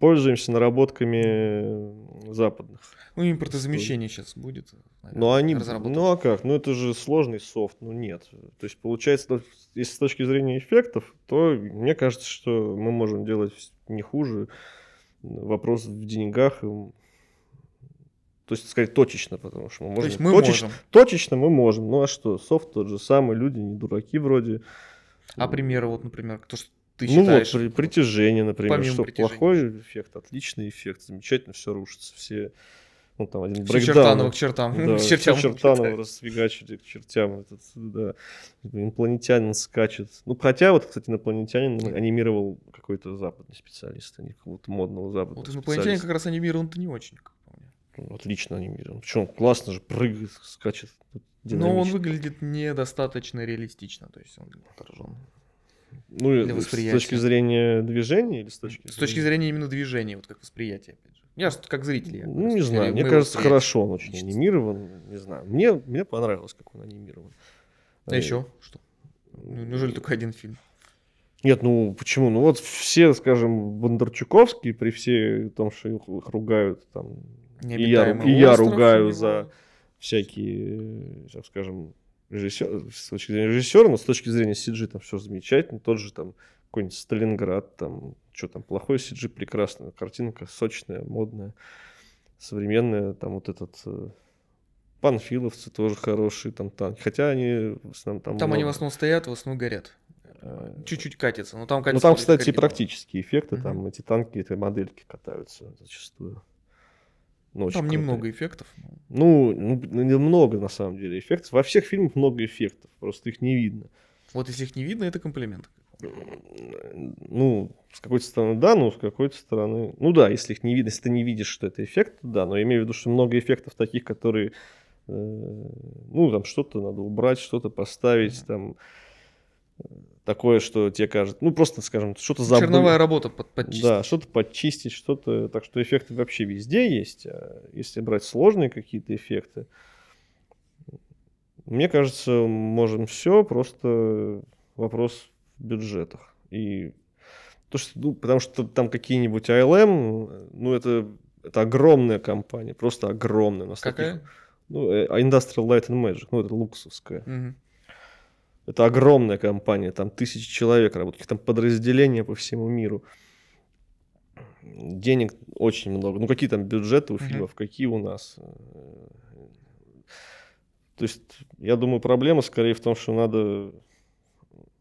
пользуемся наработками западных. Ну, импортозамещение сейчас будет. Наверное, ну, они, ну, а как? Ну, это же сложный софт. Ну, нет. То есть, получается, если с точки зрения эффектов, то мне кажется, что мы можем делать не хуже. Вопрос в деньгах. То есть, сказать, точечно, потому что мы можем. То есть мы точечно, можем. Точечно мы можем. Ну, а что? Софт тот же самый, люди не дураки вроде. А примеры, вот, например, кто что ты ну считаешь? вот, при, притяжение, например, Помимо что притяжения. плохой эффект, отличный эффект, замечательно все рушится, все ну, там один все чертаново к чертам. Да, все чертаново расфигачили к чертям. Этот, да. Инопланетянин скачет. Ну, хотя вот, кстати, инопланетянин анимировал какой-то западный специалист, а не какого-то модного западного Вот инопланетянин как раз анимирован-то не очень, как ну, Отлично анимирован. Причем классно же прыгает, скачет. Но он выглядит недостаточно реалистично, то есть он отражен. Ну, для восприятия. С точки зрения движения или с точки С точки зрения именно движения, вот как восприятие, опять же. Я как зритель. Я, ну, не знаю, мне кажется, хорошо он очень анимирован. Не знаю, мне, мне понравилось, как он анимирован. А, а еще что? Ну, неужели только один фильм? Нет, ну почему? Ну вот все, скажем, Бондарчуковские, при всей том, что их ругают, там, и я, и я ругаю за всякие, так скажем, режиссер, с точки зрения режиссера, но с точки зрения CG там все замечательно. Тот же там какой-нибудь Сталинград, там, что там, плохой CG, прекрасная картинка, сочная, модная, современная, там вот этот э, Панфиловцы тоже хорошие, там танки. Хотя они в основном там. Там много. они в основном стоят, в основном горят. Э, чуть-чуть катятся. Но там, ну, там кстати, и практические эффекты. Угу. Там эти танки, эти модельки катаются зачастую. Ну, Там немного эффектов. Ну, ну, немного на самом деле эффектов. Во всех фильмах много эффектов, просто их не видно. Вот если их не видно, это комплимент. Ну, с какой-то стороны да, но с какой-то стороны... Ну да, если их не видно, если ты не видишь, что это эффект, да, но я имею в виду, что много эффектов таких, которые... Э, ну, там что-то надо убрать, что-то поставить, там такое, что тебе кажется, ну просто, скажем, что-то забыть. Черновая работа под, подчистить. Да, что-то подчистить, что-то, так что эффекты вообще везде есть. А если брать сложные какие-то эффекты, мне кажется, можем все, просто вопрос в бюджетах. И то, что, ну, потому что там какие-нибудь ILM, ну это, это огромная компания, просто огромная. У нас Какая? Таких, ну, э, Industrial Light and Magic, ну это луксовская. Угу. Это огромная компания, там тысячи человек работают, там подразделения по всему миру. Денег очень много. Ну, какие там бюджеты у uh-huh. фильмов, какие у нас. То есть, я думаю, проблема скорее в том, что надо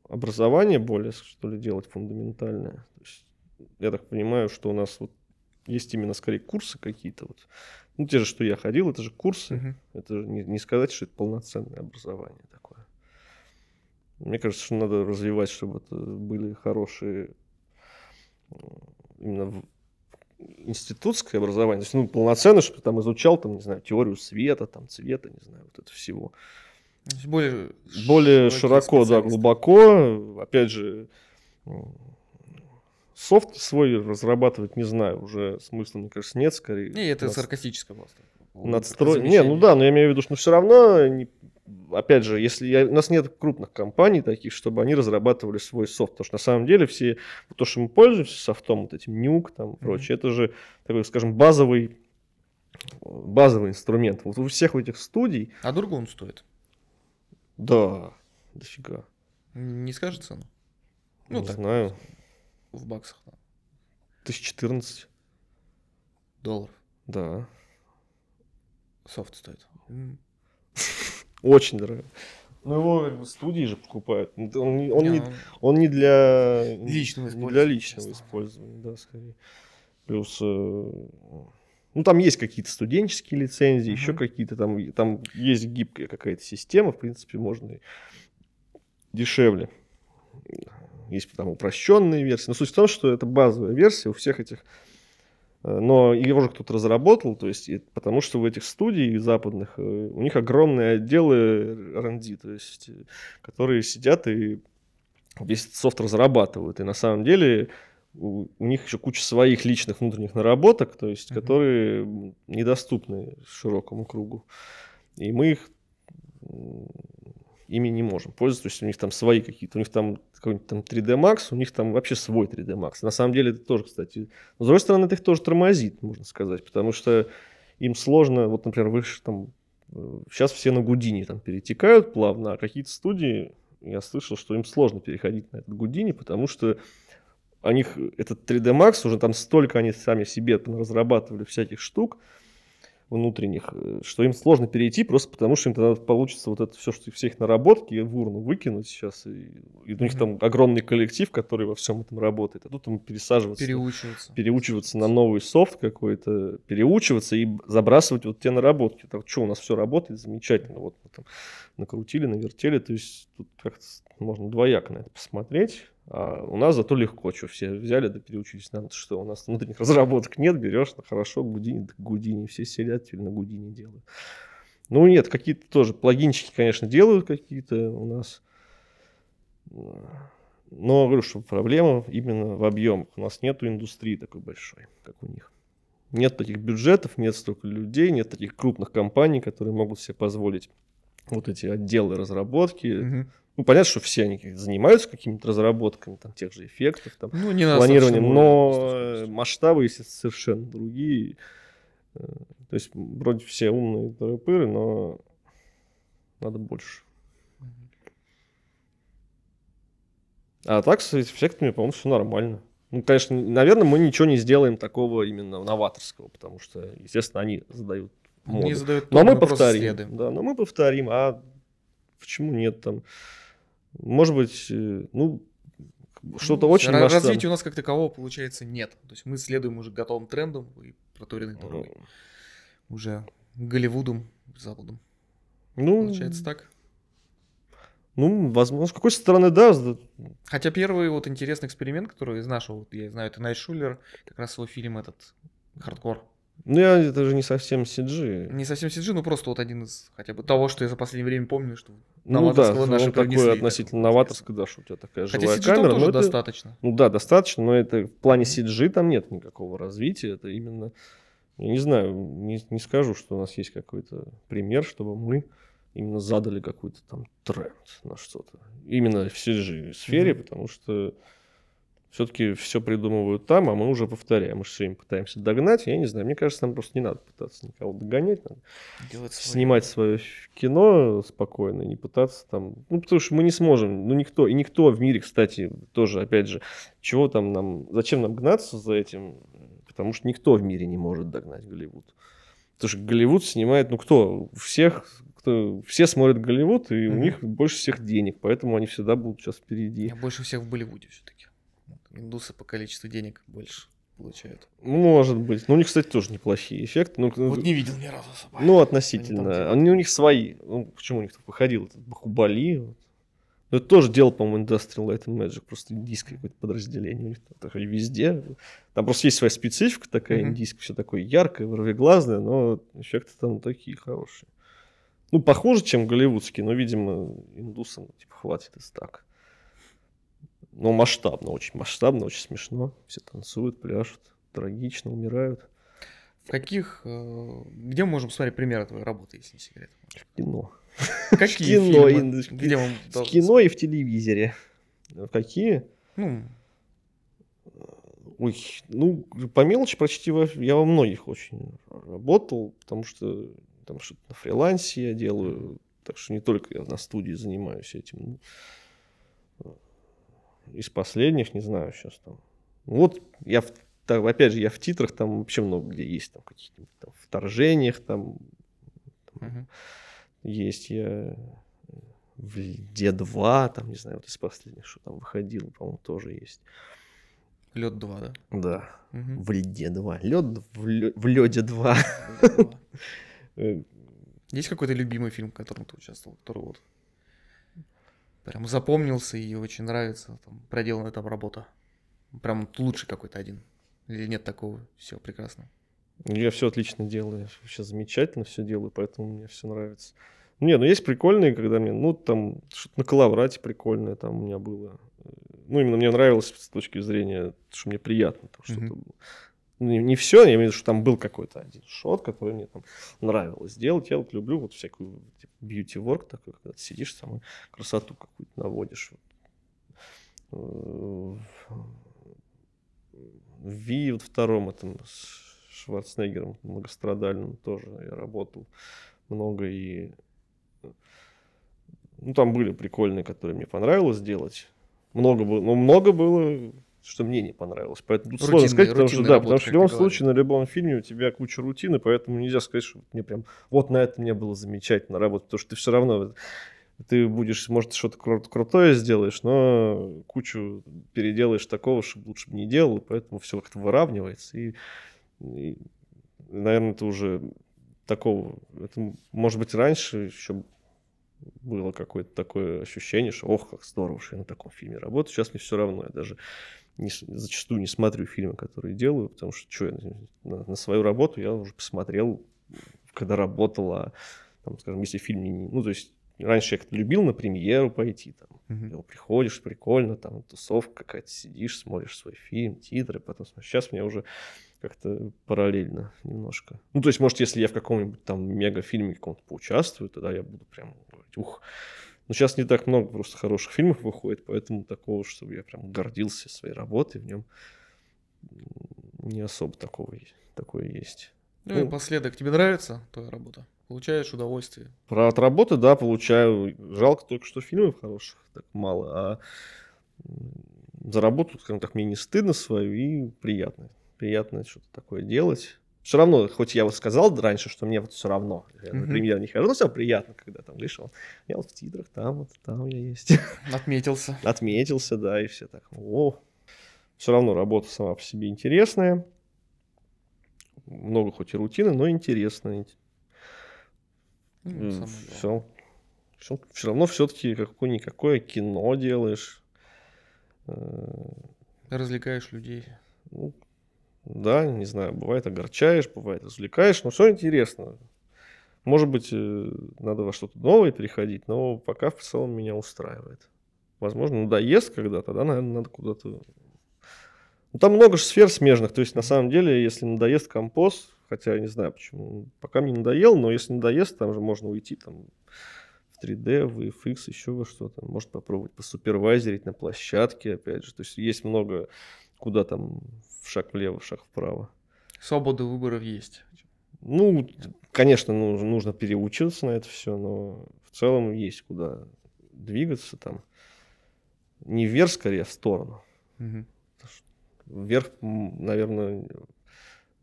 образование более, что ли, делать фундаментальное. Есть, я так понимаю, что у нас вот есть именно скорее курсы какие-то. Вот. Ну, те же, что я ходил, это же курсы. Uh-huh. Это же не, не сказать, что это полноценное образование такое. Мне кажется, что надо развивать, чтобы это были хорошие именно институтское образование, то есть, ну, полноценно, чтобы там изучал, там, не знаю, теорию света, там, цвета, не знаю, вот это всего. Более, более широко, да, глубоко. Опять же, софт свой разрабатывать, не знаю, уже смысла, мне кажется, нет, скорее. Не, это над... саркастическое просто. Надстрой... Не, ну да, но я имею в виду, что все равно не опять же, если я, у нас нет крупных компаний таких, чтобы они разрабатывали свой софт, потому что на самом деле все то, что мы пользуемся софтом, вот этим нюк там mm-hmm. прочее, это же такой, скажем, базовый базовый инструмент. Вот у всех этих студий. А дорого он стоит? Да, дофига. Не скажет цену? Ну, Не так, знаю. В баксах. Да. 1014. Долларов? Да. Софт стоит. Очень дорого. Ну, его как бы студии же покупают. Он, он не- он Не, не, он не для Личного не использования, для личного честно. использования, да, скорее. Плюс, э, ну там есть какие-то студенческие лицензии, еще Мгм. какие-то там, там есть гибкая какая-то система, в принципе, можно и дешевле. Есть там упрощенные версии. Но суть в том, что это базовая версия у всех этих но его же кто-то разработал, то есть, и- потому что в этих студий западных э, у них огромные отделы R&D, то есть, э, которые сидят и весь этот софт разрабатывают. И на самом деле у, у них еще куча своих личных внутренних наработок, то есть, Мгм. которые недоступны широкому кругу. И мы их ими не можем пользоваться. То есть у них там свои какие-то, у них там какой-нибудь там 3D Max, у них там вообще свой 3D Max. На самом деле это тоже, кстати, но, с другой стороны, это их тоже тормозит, можно сказать, потому что им сложно, вот, например, вы там, сейчас все на Гудини там перетекают плавно, а какие-то студии, я слышал, что им сложно переходить на этот Гудини, потому что у них этот 3D Max, уже там столько они сами себе разрабатывали всяких штук внутренних, э, что им сложно перейти, просто потому что им тогда получится вот это все, что все их наработки в урну выкинуть сейчас. И, и у них там огромный коллектив, который во всем этом работает. А тут им пересаживаться Переучиваться. переучиваться на новый софт какой-то, переучиваться и забрасывать вот те наработки. Так что у нас все работает замечательно. Вот мы там накрутили, навертели. То есть тут как-то можно двояко на это посмотреть. А у нас зато легко, что все взяли, да переучились. Нам что, у нас внутренних разработок нет, берешь, ну хорошо, Гудини, да Гудини, все сидят, теперь на Гудини делают. Ну нет, какие-то тоже плагинчики, конечно, делают какие-то у нас. Но говорю, что проблема именно в объемах. У нас нету индустрии такой большой, как у них. Нет таких бюджетов, нет столько людей, нет таких крупных компаний, которые могут себе позволить вот эти отделы разработки. Мгм. Ну, понятно, что все они занимаются какими-то разработками, там, тех же эффектов, там, Ну, не планированием, но масштабы, совершенно другие. Э, То есть, вроде все умные тыры но надо больше. А так с эффектами, по-моему, все нормально. Ну, конечно, наверное, мы ничего не сделаем такого именно новаторского, потому что, естественно, они задают моду. Не задают Но мы повторим. следуем. Да, но мы повторим. А почему нет там? Может быть, э, ну, что-то Ну, очень масштабное. Развития у нас как такового, получается, нет. То есть мы следуем уже готовым трендам и проторенной дорогой. Уже Голливудом, Западом. Ну, Получается так. ну, возможно, с какой стороны, да, Хотя первый вот интересный эксперимент, который из нашего, вот я знаю, это Найт Шулер, как раз свой фильм этот, Хардкор. Ну, я, это же не совсем CG. Не совсем CG, но просто вот один из хотя бы того, что я за последнее время помню, что Ну да, он наши такой принесли, относительно такого новаторский, да, что у тебя такая Хотя живая CG камера. тоже но это- достаточно. Ну да, достаточно, но это в плане CG там нет никакого развития. Это именно, я не знаю, не, не скажу, что у нас есть какой-то пример, чтобы мы именно задали какой-то там тренд на что-то. Именно в CG сфере, Мгм. потому что все-таки все придумывают там, а мы уже повторяем. Мы же все время пытаемся догнать. Я не знаю, мне кажется, нам просто не надо пытаться никого догонять. Надо Делать своё. снимать свое кино спокойно, не пытаться там, ну потому что мы не сможем, ну никто и никто в мире, кстати, тоже опять же, чего там нам, зачем нам гнаться за этим, потому что никто в мире не может догнать Голливуд, потому что Голливуд снимает, ну кто, у всех, кто, все смотрят Голливуд и у Мгм. них больше всех денег, поэтому они всегда будут сейчас впереди. Я больше всех в Болливуде все-таки. Индусы по количеству денег больше получают. Ну, Может быть, ну у них, кстати, тоже неплохие эффекты, ну, Вот не видел ни разу особо. Ну, Они там относительно. делают. Они у них свои. Ну, почему у них тут выходил этот Бахубали? Вот. Ну, это тоже делал, по-моему, Industrial Light and Magic, просто индийское какое-то подразделение. У них там такое везде. Там просто есть своя специфика такая Мгм. индийская, все такое яркое, вырвиглазное, но эффекты там такие хорошие. Ну, похуже, чем голливудские, но, видимо, индусам типа хватит и так. Но масштабно, очень масштабно, очень смешно. Все танцуют, пляшут, трагично, умирают. В каких... э, Где мы можем смотреть примеры твоей работы, если не секрет? Кино. Какие кино, фильмы? Где В должны кино и в телевизоре. В Какие? Ну, Ой, ну, по мелочи почти во, я во многих очень работал, потому что там что-то на фрилансе я делаю, так что не только я на студии занимаюсь этим. Из последних, не знаю, сейчас там. Вот я, так, опять же, я в титрах там вообще много где есть, там какие-то там вторжениях, там мгм. есть. Я в Льде 2, там, не знаю, вот из последних, что там выходило, по-моему, тоже есть. Лед 2, да? Да, Мгм. в Льде 2. Лед в, лё- в Лёде 2. Лёд 2. Э, Есть какой-то любимый фильм, в котором ты участвовал, который вот прям запомнился и очень нравится, там, проделана там работа? Прям лучший какой-то один. Или нет такого? Все прекрасно. Я все отлично делаю, я вообще замечательно все делаю, поэтому мне все нравится. Не, ну есть прикольные, когда мне, ну там что-то на коловрате прикольное там у меня было. Ну именно мне нравилось с точки зрения, что мне приятно там что-то Мгм. было. Ну, Не, все, я имею в виду, что там был какой-то один шот, который мне там нравилось делать. Я вот люблю вот всякую типа, beauty work такой, когда ты сидишь там и красоту какую-то наводишь. Вот. Э, В Ви вот втором этом с Шварценеггером многострадальным тоже я работал много и ну там были прикольные, которые мне понравилось делать. Много было, но много было, что мне не понравилось. Поэтому тут сложно сказать, потому что да, работа, потому что в любом случае на любом фильме у тебя куча рутины, поэтому нельзя сказать, что мне прям вот на это мне было замечательно работать, потому что ты все равно ты будешь, может, что-то кру- крутое сделаешь, но кучу переделаешь такого, чтобы лучше бы не делал, поэтому все как-то выравнивается. И, и, наверное, это уже такого... Это, может быть, раньше еще было какое-то такое ощущение, что ох, как здорово, что я на таком фильме работаю. Сейчас мне все равно, я даже не зачастую не смотрю фильмы, которые делаю, потому что что я на, на свою работу я уже посмотрел, когда работал, а там, скажем, если фильм не... Ну, то есть раньше я как-то любил на премьеру пойти, там, ну, приходишь, прикольно, там тусовка какая-то, сидишь, смотришь свой фильм, титры, потом смотришь. Сейчас мне уже как-то параллельно немножко. Ну, то есть, может, если я в каком-нибудь там мегафильме каком-то поучаствую, тогда я буду прям говорить, ух. Но сейчас не так много просто хороших фильмов выходит, поэтому такого, чтобы я прям гордился своей работой в нем, не особо такого, такое есть. Ну и Ну. последок, тебе нравится твоя работа? Получаешь удовольствие? Про от работы, да, получаю. Жалко только, что фильмов хороших так мало, а за работу, скажем так, мне не стыдно свою и приятно. Приятно что-то такое делать. Все равно, хоть я вот сказал раньше, что мне вот все равно, я на премьер не хожу, но все приятно, когда там он, я вот в титрах, там вот, там я есть. Отметился. Отметился, да, и все так, о. Все равно работа сама по себе интересная. Много хоть и рутины, но интересная. Ну, главное. Все, все равно все-таки какое-никакое кино делаешь. Э, Развлекаешь людей. ну, да, не знаю, бывает огорчаешь, бывает развлекаешь, но все интересно. Может быть, э, надо во что-то новое переходить, но пока в целом меня устраивает. Возможно, надоест когда-то, тогда, наверное, надо куда-то... Ну, там много же сфер смежных, то есть, на самом деле, если надоест композ, хотя я не знаю почему, пока мне надоел, но если надоест, там же можно уйти там в 3D, в FX, еще во что-то. Может попробовать посупервайзерить на площадке, опять же. То есть есть много, куда там шаг влево, шаг вправо. Свобода выборов есть. Ну, конечно, нужно, нужно переучиться на это все, но в целом есть куда двигаться там. Не вверх, скорее, а в сторону. Мгм. Вверх, наверное,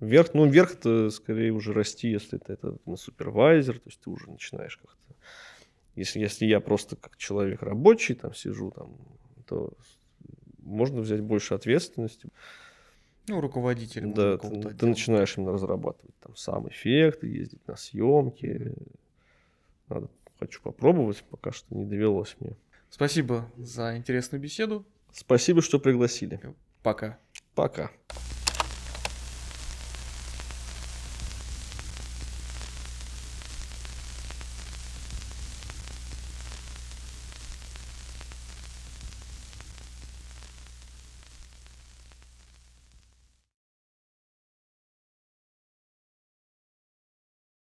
вверх, ну, вверх это скорее уже расти, если ты это на супервайзер, то есть ты уже начинаешь как-то. Если, если я просто как человек рабочий там сижу, там, то можно взять больше ответственности. Ну, руководитель. Да, ты, ты начинаешь именно разрабатывать там сам эффект, ездить на съемки. Надо, хочу попробовать, пока что не довелось мне. Спасибо за интересную беседу. Спасибо, что пригласили. Пока. Пока.